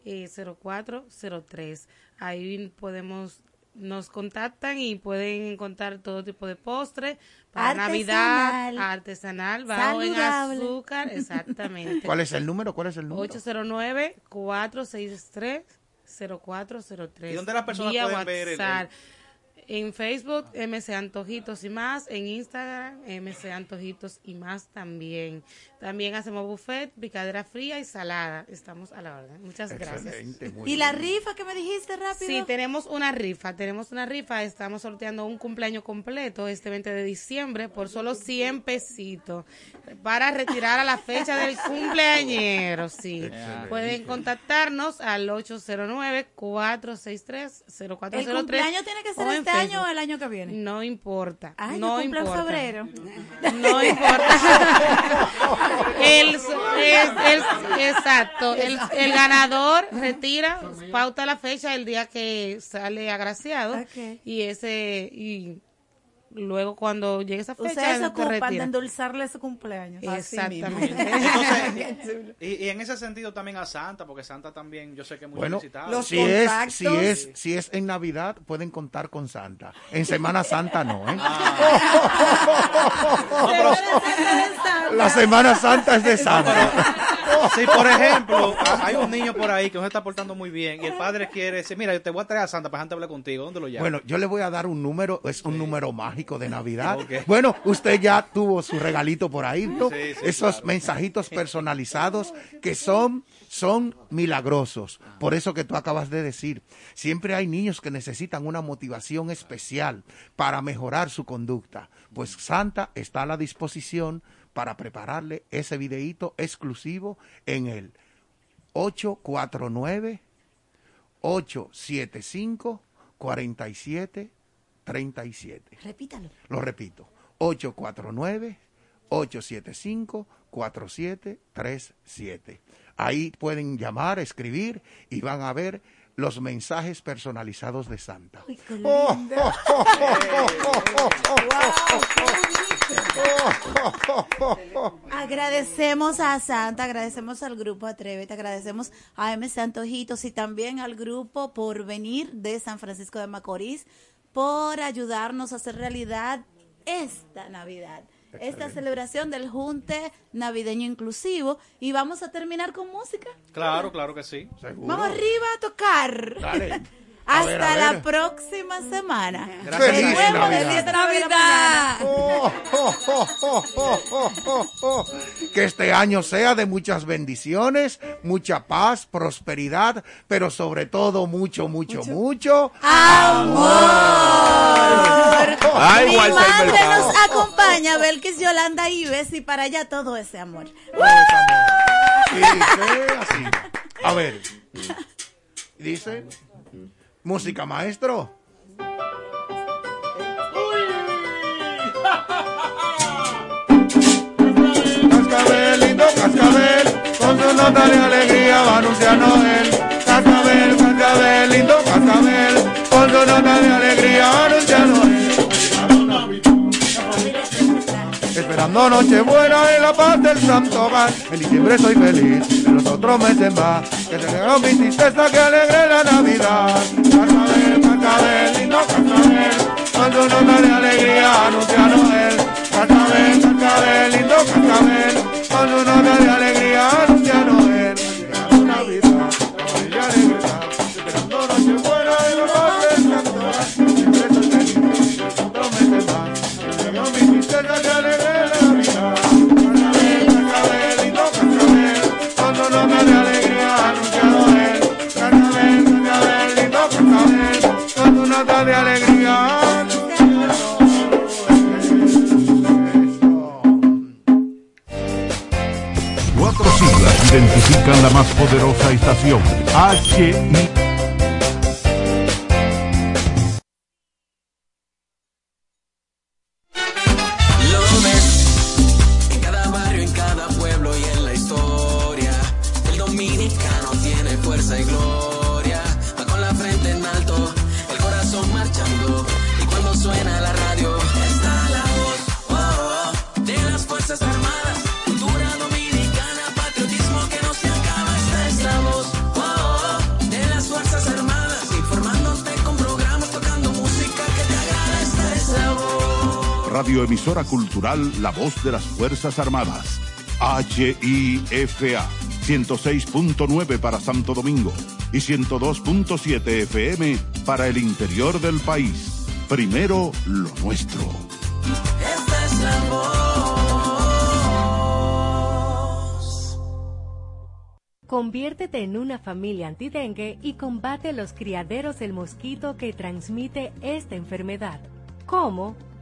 eh, 0403. Ahí podemos nos contactan y pueden encontrar todo tipo de postre para Artesanal. Navidad, artesanal, bajo en Saludable. azúcar, exactamente. ¿Cuál es el número? ¿Cuál es el número? 809-463-0403. ¿Y dónde las personas pueden ver el- WhatsApp. En Facebook, MC Antojitos y más. En Instagram, MC Antojitos y más también. También hacemos buffet, picadera fría y salada. Estamos a la orden. Muchas gracias. ¿Y la rifa que me dijiste rápido? Sí, tenemos una rifa, tenemos una rifa, estamos sorteando un cumpleaños completo este 20 de diciembre por solo 100 pesitos para retirar a la fecha del cumpleañero, sí. Excelente. Pueden contactarnos al 809-463-0403. ¿El cumpleaños tiene que ser este año o el año que viene? No importa, Ay, no yo cumplo en importa. febrero. No importa. el, el- el- exacto. El, el ganador retira, pauta la fecha el día que sale agraciado. Ok. Y ese, y luego cuando llegue esa fecha, Ustedes se ocupan de endulzarle su cumpleaños. Exactamente. Entonces, y, y en ese sentido también a Santa, porque Santa también, yo sé que es muy Bueno, solicitado. si es, si es si es en Navidad pueden contar con Santa. En Semana Santa no, ¿eh? La Semana Santa es de Santa. Si, por ejemplo, hay un niño por ahí que no se está portando muy bien y el padre quiere decir, mira, yo te voy a traer a Santa para Santa hablar contigo, ¿dónde lo llamo? Bueno, yo le voy a dar un número, es un número mágico de Navidad. Bueno, usted ya tuvo su regalito por ahí, ¿no? Sí, sí, Esos claro. mensajitos personalizados que son, son milagrosos. Por eso que tú acabas de decir, siempre hay niños que necesitan una motivación especial para mejorar su conducta. Pues Santa está a la disposición para prepararle ese videíto exclusivo en el 849 875 47 37. Repítalo. Lo repito, 849-875-4737. Ahí pueden llamar, escribir y van a ver los mensajes personalizados de Santa. Uy, qué Oh, lindo. oh, oh, oh, oh, Agradecemos a Santa, agradecemos al grupo Atrévete, agradecemos a MC Antojitos y también al grupo Por Venir de San Francisco de Macorís por ayudarnos a hacer realidad esta Navidad. Esta celebración del junte navideño inclusivo y vamos a terminar con música. Claro, claro que sí. Vamos arriba a tocar. Dale. Hasta A ver, a la ver. próxima semana. Gracias. Nuevo, Navidad. de 10 de la mañana. Oh, oh, oh, oh, oh, oh, oh, oh. Que este año sea de muchas bendiciones, mucha paz, prosperidad, pero sobre todo mucho, mucho, mucho, amor. Ay, Mi Walter madre Mercado. nos acompaña, Belkis Yolanda Ives, y para allá todo ese amor. Sí, sí, así. A ver. Dice. Música maestro. Cascabel, lindo cascabel, con su nota de alegría va a. Cascabel, cascabel, lindo cascabel, con su nota de alegría va a Esperando Nochebuena y la paz del Santo Hogar. En diciembre soy feliz, en los otros meses más. Que se haga mi tristeza que alegre la Navidad. Cascabel, cascabel, lindo cascabel, con su nota de alegría anuncia Noel. Cascabel, cascabel, lindo cascabel, con su nota de alegría de alegría Cuatro siglas identifican la más poderosa estación. HI. Radioemisora cultural La Voz de las Fuerzas Armadas. HIFA 106.9 para Santo Domingo y 102.7 FM para el interior del país. Primero lo nuestro. Esta es la voz. Conviértete en una familia antidengue y combate los criaderos del mosquito que transmite esta enfermedad. ¿Cómo?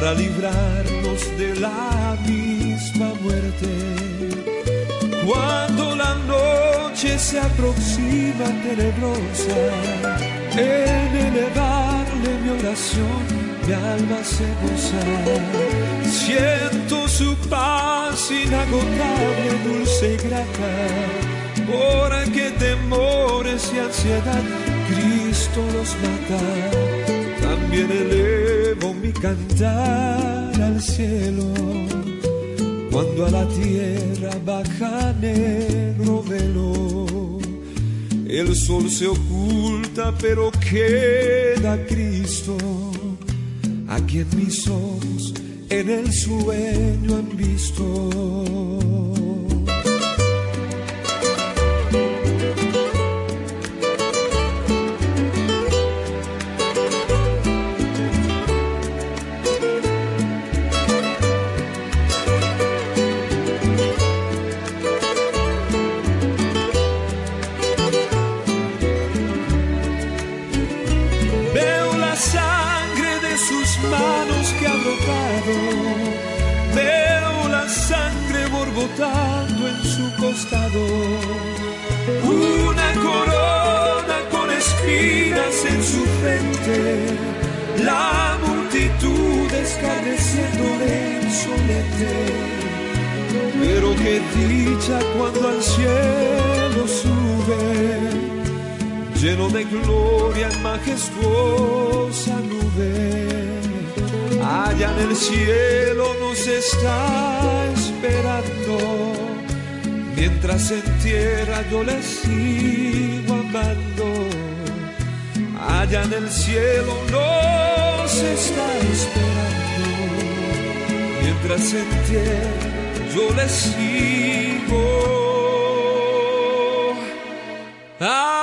para librarnos de la misma muerte. Cuando la noche se aproxima tenebrosa, en elevarle mi oración, mi alma se goza. Siento su paz inagotable, dulce y grata. Por qué temores y ansiedad Cristo los mata. También elevo cantar al cielo cuando a la tierra baja negro velo. El sol se oculta, pero queda Cristo, a quien mis ojos en el sueño han visto. De gloria en majestuosa nube. Allá en el cielo nos está esperando, mientras en tierra yo le sigo amando. Allá en el cielo nos está esperando, mientras en tierra yo le sigo. H-I-F-A